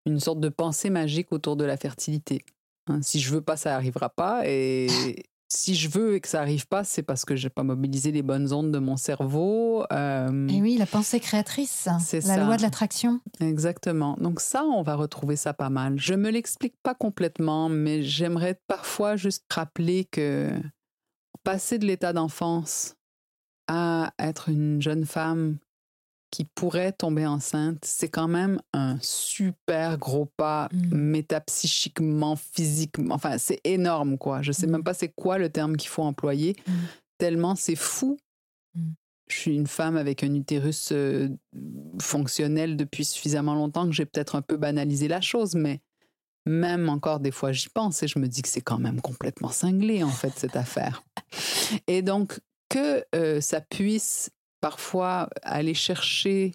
une sorte de pensée magique autour de la fertilité. Hein, si je veux pas, ça arrivera pas. Et si je veux et que ça arrive pas, c'est parce que j'ai pas mobilisé les bonnes ondes de mon cerveau. Euh, Et oui, la pensée créatrice, C'est la ça. loi de l'attraction. Exactement. Donc ça, on va retrouver ça pas mal. Je me l'explique pas complètement, mais j'aimerais parfois juste rappeler que passer de l'état d'enfance à être une jeune femme qui pourrait tomber enceinte, c'est quand même un super gros pas Mm. métapsychiquement, physiquement. Enfin, c'est énorme, quoi. Je sais Mm. même pas c'est quoi le terme qu'il faut employer, Mm. tellement c'est fou. Je suis une femme avec un utérus euh, fonctionnel depuis suffisamment longtemps que j'ai peut-être un peu banalisé la chose, mais même encore des fois j'y pense et je me dis que c'est quand même complètement cinglé en fait cette affaire. Et donc que euh, ça puisse parfois aller chercher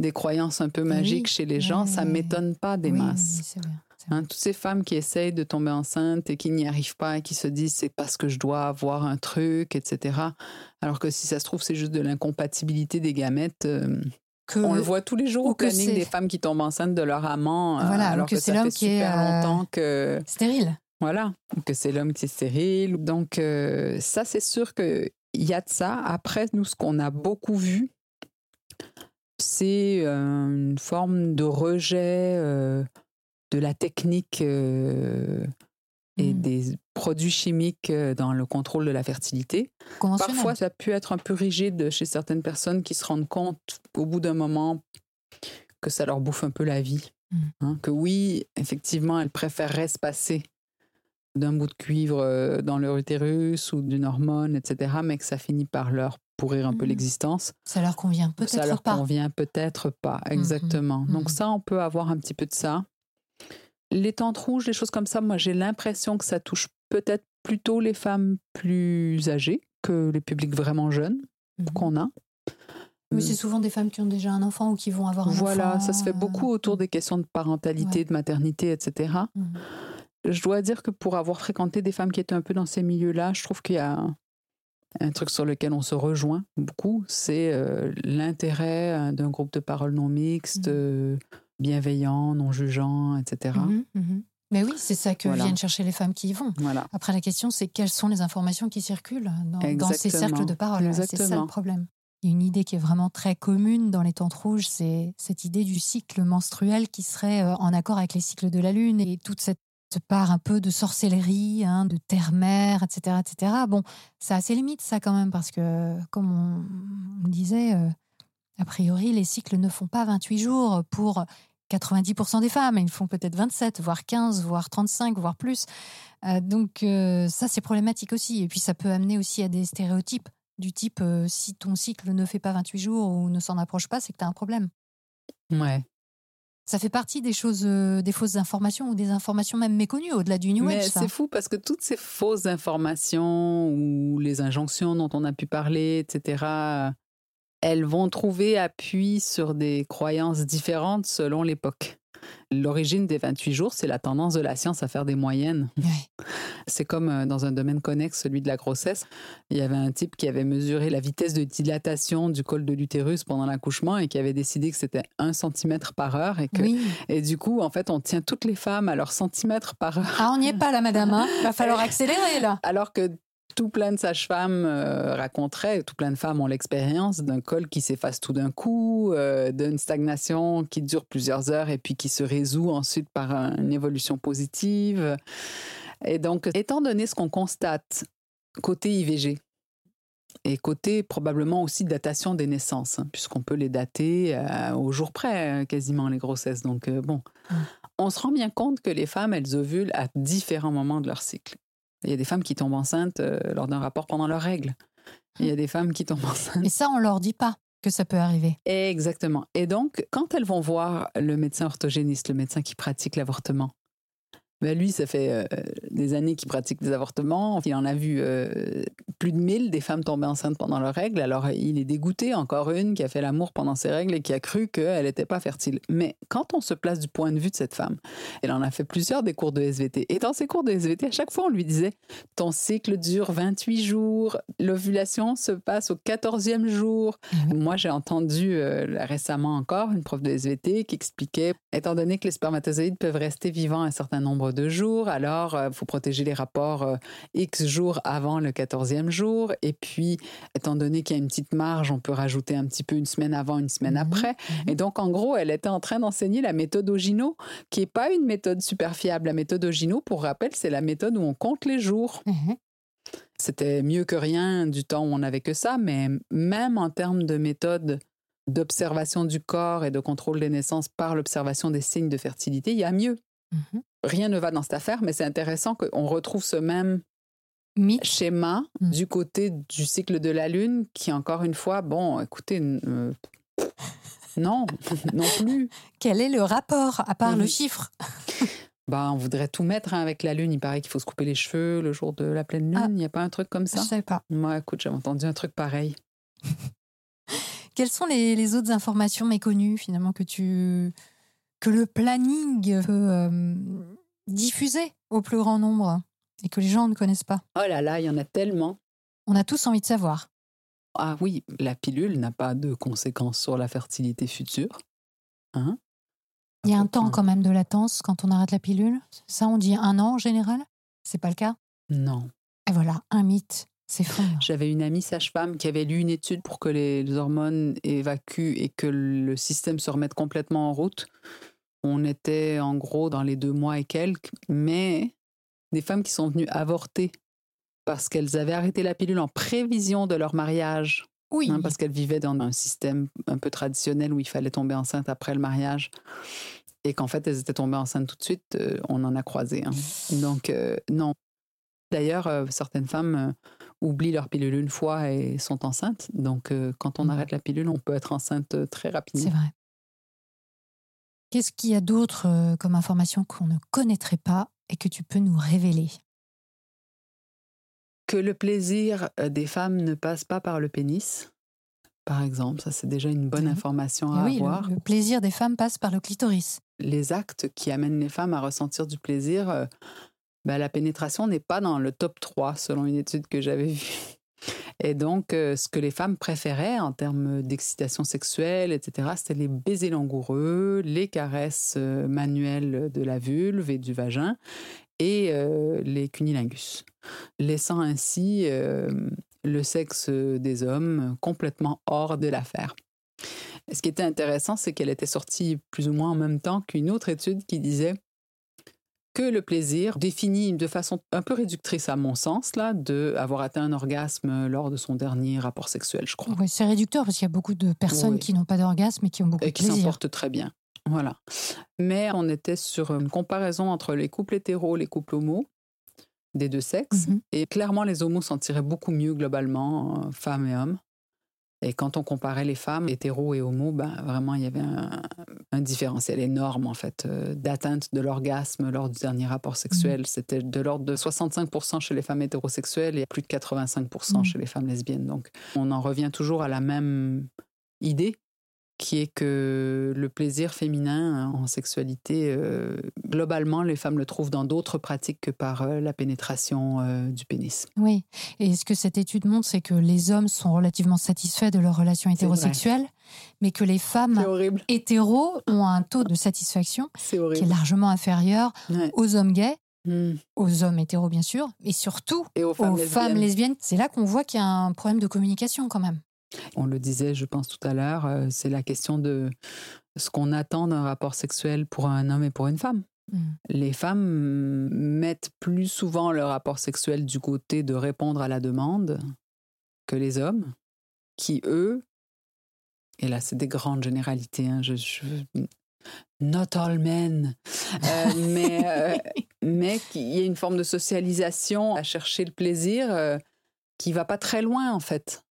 des croyances un peu Oui, magiques chez les gens, ça m'étonne pas des masses. vrai. Hein, toutes ces femmes qui essayent de tomber enceinte et qui n'y arrivent pas et qui se disent c'est parce que je dois avoir un truc, etc. Alors que si ça se trouve, c'est juste de l'incompatibilité des gamètes. euh, Que- on le voit tous les jours ou au que planning des femmes qui tombent enceintes de leur amant. euh, Voilà, ou alors que que, c'est l'homme qui est, euh, longtemps que. Stérile. Voilà, que c'est l'homme qui est stérile. Donc, euh, ça, c'est sûr qu'il y a de ça. Après, nous, ce qu'on a beaucoup vu, c'est euh, une forme de rejet euh, de la technique et Mm. des produits chimiques euh, dans le contrôle de la fertilité. Parfois, ça a pu être un peu rigide chez certaines personnes qui se rendent compte au bout d'un moment que ça leur bouffe un peu la vie. Mm. Hein, que oui, effectivement, elles préféreraient se passer d'un bout de cuivre euh, dans leur utérus ou d'une hormone, etc., mais que ça finit par leur pourrir un peu Mm. l'existence. Ça leur convient Ça peut-être leur pas. convient peut-être pas, exactement. Donc ça, on peut avoir un petit peu de ça. Les tentes rouges, les choses comme ça, moi j'ai l'impression que ça touche peut-être plutôt les femmes plus âgées que les publics vraiment jeunes Mhm. qu'on a. Mais c'est souvent des femmes qui ont déjà un enfant ou qui vont avoir un Voilà, enfant. ça se fait beaucoup euh, autour des questions de parentalité, Ouais. de maternité, etc. Mhm. Je dois dire que pour avoir fréquenté des femmes qui étaient un peu dans ces milieux-là, je trouve qu'il y a un, truc sur lequel on se rejoint beaucoup, c'est euh, l'intérêt euh, d'un groupe de parole non mixte, Mhm. Bienveillant, non jugeant, etc. Mhm, mhm. Mais oui, c'est ça que Voilà. viennent chercher les femmes qui y vont. Voilà. Après, la question, c'est quelles sont les informations qui circulent dans, dans ces cercles de parole? C'est ça le problème. Une idée qui est vraiment très commune dans les tentes rouges, c'est cette idée du cycle menstruel qui serait euh, en accord avec les cycles de la Lune et toute cette part un peu de sorcellerie, hein, de terre-mère, etc., etc. Bon, ça a ses limites, ça quand même, parce que, comme on, on disait, euh, a priori, les cycles ne font pas 28 jours pour 90% des femmes. Ils font peut-être 27, voire 15, voire 35, voire plus. Euh, donc euh, ça, c'est problématique aussi. Et puis ça peut amener aussi à des stéréotypes du type euh, si ton cycle ne fait pas 28 jours ou ne s'en approche pas, c'est que tu as un problème. Ouais. Ça fait partie des choses, des fausses informations ou des informations même méconnues au-delà du New Age. c'est fou parce que toutes ces fausses informations ou les injonctions dont on a pu parler, etc., elles vont trouver appui sur des croyances différentes selon l'époque. L'origine des 28 jours, c'est la tendance de la science à faire des moyennes. Ouais. C'est comme euh, dans un domaine connexe, celui de la grossesse. Il y avait un type qui avait mesuré la vitesse de dilatation du col de l'utérus pendant l'accouchement et qui avait décidé que c'était 1 cm par heure. Et, que, Oui. et du coup, en fait, on tient toutes les femmes à leur centimètre par heure. Ah, on n'y est pas là, madame. Hein Va falloir accélérer là. Alors que tout plein de sages-femmes euh, raconteraient, tout plein de femmes ont l'expérience d'un col qui s'efface tout d'un coup, euh, d'une stagnation qui dure plusieurs heures et puis qui se résout ensuite par un- une évolution positive. Et donc, étant donné ce qu'on constate côté IVG et côté probablement aussi datation des naissances, hein, puisqu'on peut les dater euh, au jour près, quasiment les grossesses. Donc, euh, bon, Mm. on se rend bien compte que les femmes, elles ovulent à différents moments de leur cycle. Il y a des femmes qui tombent enceintes euh, lors d'un rapport pendant leurs règles. Il y a des femmes qui tombent enceintes. Et ça, on leur dit pas que ça peut arriver. Exactement. Et donc, quand elles vont voir le médecin orthogéniste, le médecin qui pratique l'avortement, ben lui, ça fait euh, des années qu'il pratique des avortements. Il en a vu euh, plus de 1000 des femmes tombées enceintes pendant leurs règles. Alors, il est dégoûté. Encore une qui a fait l'amour pendant ses règles et qui a cru qu'elle n'était pas fertile. Mais quand on se place du point de vue de cette femme, elle en a fait plusieurs des cours de SVT. Et dans ces cours de SVT, à chaque fois, on lui disait ton cycle dure 28 jours, l'ovulation se passe au 14e jour. Moi, j'ai entendu euh, récemment encore une prof de SVT qui expliquait, étant donné que les spermatozoïdes peuvent rester vivants un certain nombre de jours, alors il faut protéger les rapports euh, X jours avant le 14e jour. Et puis, étant donné qu'il y a une petite marge, on peut rajouter un petit peu une semaine avant, une semaine Mhm. après. Et donc, en gros, elle était en train d'enseigner la méthode Ogino, qui n'est pas une méthode super fiable. La méthode Ogino, pour rappel, c'est la méthode où on compte les jours. Mhm. C'était mieux que rien du temps où on n'avait que ça, mais même en termes de méthode d'observation du corps et de contrôle des naissances par l'observation des signes de fertilité, il y a mieux. Mhm. Rien ne va dans cette affaire, mais c'est intéressant qu'on retrouve ce même Mythe. schéma Mm. du côté du cycle de la Lune, qui encore une fois, bon, écoutez, euh, non, non plus. Quel est le rapport, à part le Mhm. chiffre? Bah, on voudrait tout mettre hein, avec la Lune. Il paraît qu'il faut se couper les cheveux le jour de la pleine Lune. Ah. Il n'y a pas un truc comme Je ça sais pas. Moi, écoute, j'avais entendu un truc pareil. Quelles sont les, les autres informations méconnues, finalement, que tu que le planning peut euh, diffuser au plus grand nombre et que les gens ne connaissent pas Oh là là, il y en a tellement. On a tous envie de savoir. Ah oui, la pilule n'a pas de conséquences sur la fertilité future. Hein? Il y a un temps quand même de latence quand on arrête la pilule. Ça, on dit un an en général? C'est pas le cas? Non. Et voilà, un mythe J'avais une amie sage-femme qui avait lu une étude pour que les, hormones évacuent et que le système se remette complètement en route. On était en gros dans les deux mois et quelques, mais des femmes qui sont venues avorter parce qu'elles avaient arrêté la pilule en prévision de leur mariage, Oui. hein, parce qu'elles vivaient dans un système un peu traditionnel où il fallait tomber enceinte après le mariage et qu'en fait elles étaient tombées enceintes tout de suite, euh, on en a croisé. hein. Donc euh, non. D'ailleurs, euh, certaines femmes oublient leur pilule une fois et sont enceintes. Donc euh, quand on Mhm. arrête la pilule, on peut être enceinte euh, très C'est rapidement. vrai. Qu'est-ce qu'il y a d'autre euh, comme information qu'on ne connaîtrait pas et que tu peux nous révéler? Que le plaisir des femmes ne passe pas par le pénis, par exemple, ça c'est déjà une bonne Mhm. information à Oui, avoir. le, le plaisir des femmes passe par le clitoris. les actes qui amènent les femmes à ressentir du plaisir, euh, ben, la pénétration n'est pas dans le top 3 selon une étude que j'avais vue. Et donc, euh, ce que les femmes préféraient en termes d'excitation sexuelle, etc., c'était les baisers langoureux, les caresses euh, manuelles de la vulve et du vagin et euh, les cunilingus, laissant ainsi le sexe des hommes complètement hors de l'affaire. Ce qui était intéressant, c'est qu'elle était sortie plus ou moins en même temps qu'une autre étude qui disait que le plaisir définit de façon un peu réductrice à mon sens là de avoir atteint un orgasme lors de son dernier rapport sexuel, je crois, c'est réducteur parce qu'il y a beaucoup de personnes Oui. qui n'ont pas d'orgasme et qui ont beaucoup et de qui s'en plaisir. portent très bien. Voilà. Mais on était sur une comparaison entre les couples hétéros, les couples homos des deux sexes, Mhm. et clairement les homos s'en tiraient beaucoup mieux globalement, euh, femmes et hommes. Et quand on comparait les femmes hétéros et homos, ben, vraiment, il y avait un, un différentiel énorme, en fait, euh, d'atteinte de l'orgasme lors du dernier rapport sexuel. C'était de l'ordre de 65% chez les femmes hétérosexuelles et plus de 85 Mhm. chez les femmes lesbiennes. Donc, on en revient toujours à la même idée, qui est que le plaisir féminin en sexualité, euh, globalement, les femmes le trouvent dans d'autres pratiques que par euh, la pénétration euh, du pénis. Oui. Et ce que cette étude montre, c'est que les hommes sont relativement satisfaits de leurs relations C'est vrai. hétérosexuelles, mais que les femmes hétéros ont un taux de satisfaction qui est largement inférieur Ouais. aux hommes gays, Hmm. aux hommes hétéros bien sûr, et surtout Et aux femmes aux lesbiennes. femmes lesbiennes. C'est là qu'on voit qu'il y a un problème de communication quand même. On le disait, je pense, tout à l'heure, euh, c'est la question de ce qu'on attend d'un rapport sexuel pour un homme et pour une femme. Mm. Les femmes mettent plus souvent leur rapport sexuel du côté de répondre à la demande que les hommes, qui, eux, et là, c'est des grandes généralités, hein, je, je- not all men, Euh, mais, euh, mais qu'il y a une forme de socialisation à chercher le plaisir euh, qui va pas très loin, en fait.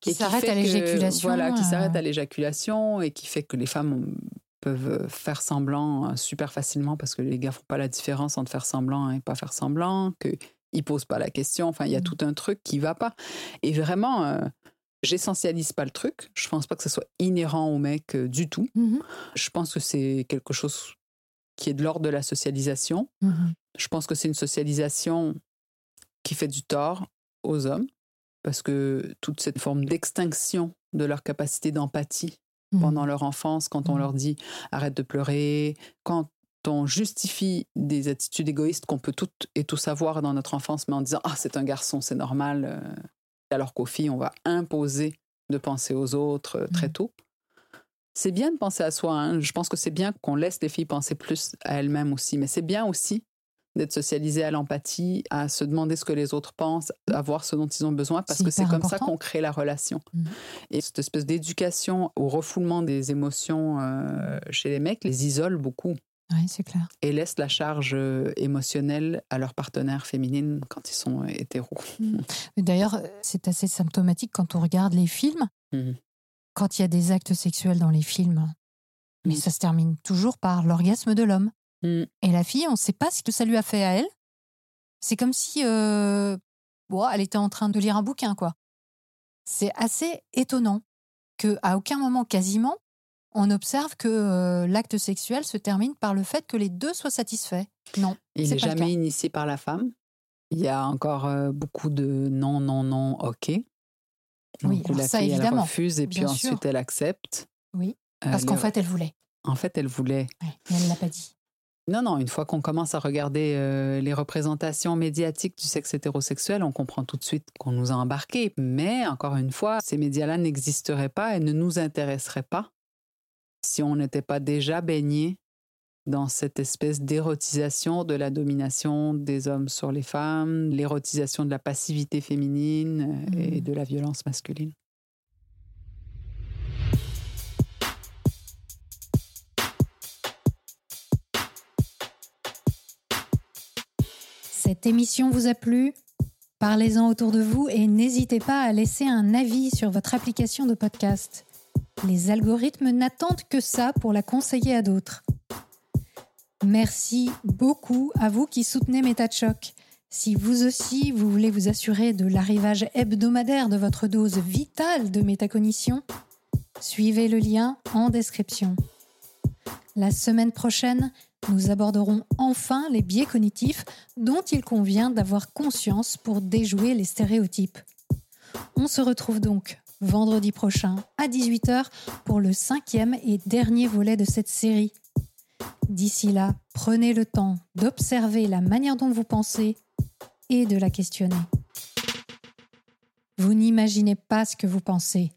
Qui s'arrête à l'éjaculation. Voilà, qui euh, s'arrête à l'éjaculation et qui fait que les femmes ont- peuvent faire semblant euh, super facilement parce que les gars font pas la différence entre faire semblant et pas faire semblant, qu'ils posent pas la question. Enfin, il y a Mm. tout un truc qui va pas. Et vraiment, euh, j'essentialise pas le truc. Je pense pas que ce soit inhérent au mec euh, du tout. mhm, Je pense que c'est quelque chose qui est de l'ordre de la socialisation. mhm. Je pense que c'est une socialisation qui fait du tort aux hommes parce que toute cette forme d'extinction de leur capacité d'empathie Mhm. pendant leur enfance, quand on Mhm. leur dit arrête de pleurer, quand on justifie des attitudes égoïstes qu'on peut toutes et tous avoir dans notre enfance, mais en disant ah c'est un garçon, c'est normal, euh, alors qu'aux filles on va imposer de penser aux autres euh, très Mhm. tôt. C'est bien de penser à soi. hein. Je pense que c'est bien qu'on laisse les filles penser plus à elles-mêmes aussi, mais c'est bien aussi d'être socialisé à l'empathie, à se demander ce que les autres pensent, à voir ce dont ils ont besoin, parce que c'est comme ça qu'on crée la relation. Mmh. Et cette espèce d'éducation au refoulement des émotions euh, chez les mecs les isole beaucoup. Oui, c'est clair. Et laisse la charge euh, émotionnelle à leurs partenaires féminines quand ils sont hétéros. Mmh. D'ailleurs, c'est assez symptomatique quand on regarde les films. Mmh. Quand il y a des actes sexuels dans les films, mais ça se termine toujours par l'orgasme de l'homme. Mm. Et la fille, on ne sait pas ce que ça lui a fait à elle. C'est comme si euh, elle était en train de lire un bouquin, quoi. C'est assez étonnant que à aucun moment, quasiment, on observe que euh, l'acte sexuel se termine par le fait que les deux soient satisfaits. Non. Il n'est jamais initié par la femme. Il y a encore euh, beaucoup de non, non, non, ok. oui, la ça, fille, évidemment. elle refuse et puis ensuite elle accepte. Oui, parce qu'en fait, elle voulait. En fait, elle voulait. mais elle ne l'a pas dit. Non, non, une fois qu'on commence à regarder euh, les représentations médiatiques du sexe hétérosexuel, on comprend tout de suite qu'on nous a embarqués. Mais encore une fois, ces médias-là n'existeraient pas et ne nous intéresseraient pas si on n'était pas déjà baigné dans cette espèce d'érotisation de la domination des hommes sur les femmes, l'érotisation de la passivité féminine euh, et mmh. de la violence masculine. Cette émission vous a plu? Parlez-en autour de vous et n'hésitez pas à laisser un avis sur votre application de podcast. Les algorithmes n'attendent que ça pour la conseiller à d'autres. Merci beaucoup à vous qui soutenez MetaChoc. Si vous aussi, vous voulez vous assurer de l'arrivage hebdomadaire de votre dose vitale de métacognition, suivez le lien en description. La semaine prochaine, nous aborderons enfin les biais cognitifs dont il convient d'avoir conscience pour déjouer les stéréotypes. On se retrouve donc vendredi prochain à 18h pour le cinquième et dernier volet de cette série. D'ici là, prenez le temps d'observer la manière dont vous pensez et de la questionner. Vous n'imaginez pas ce que vous pensez.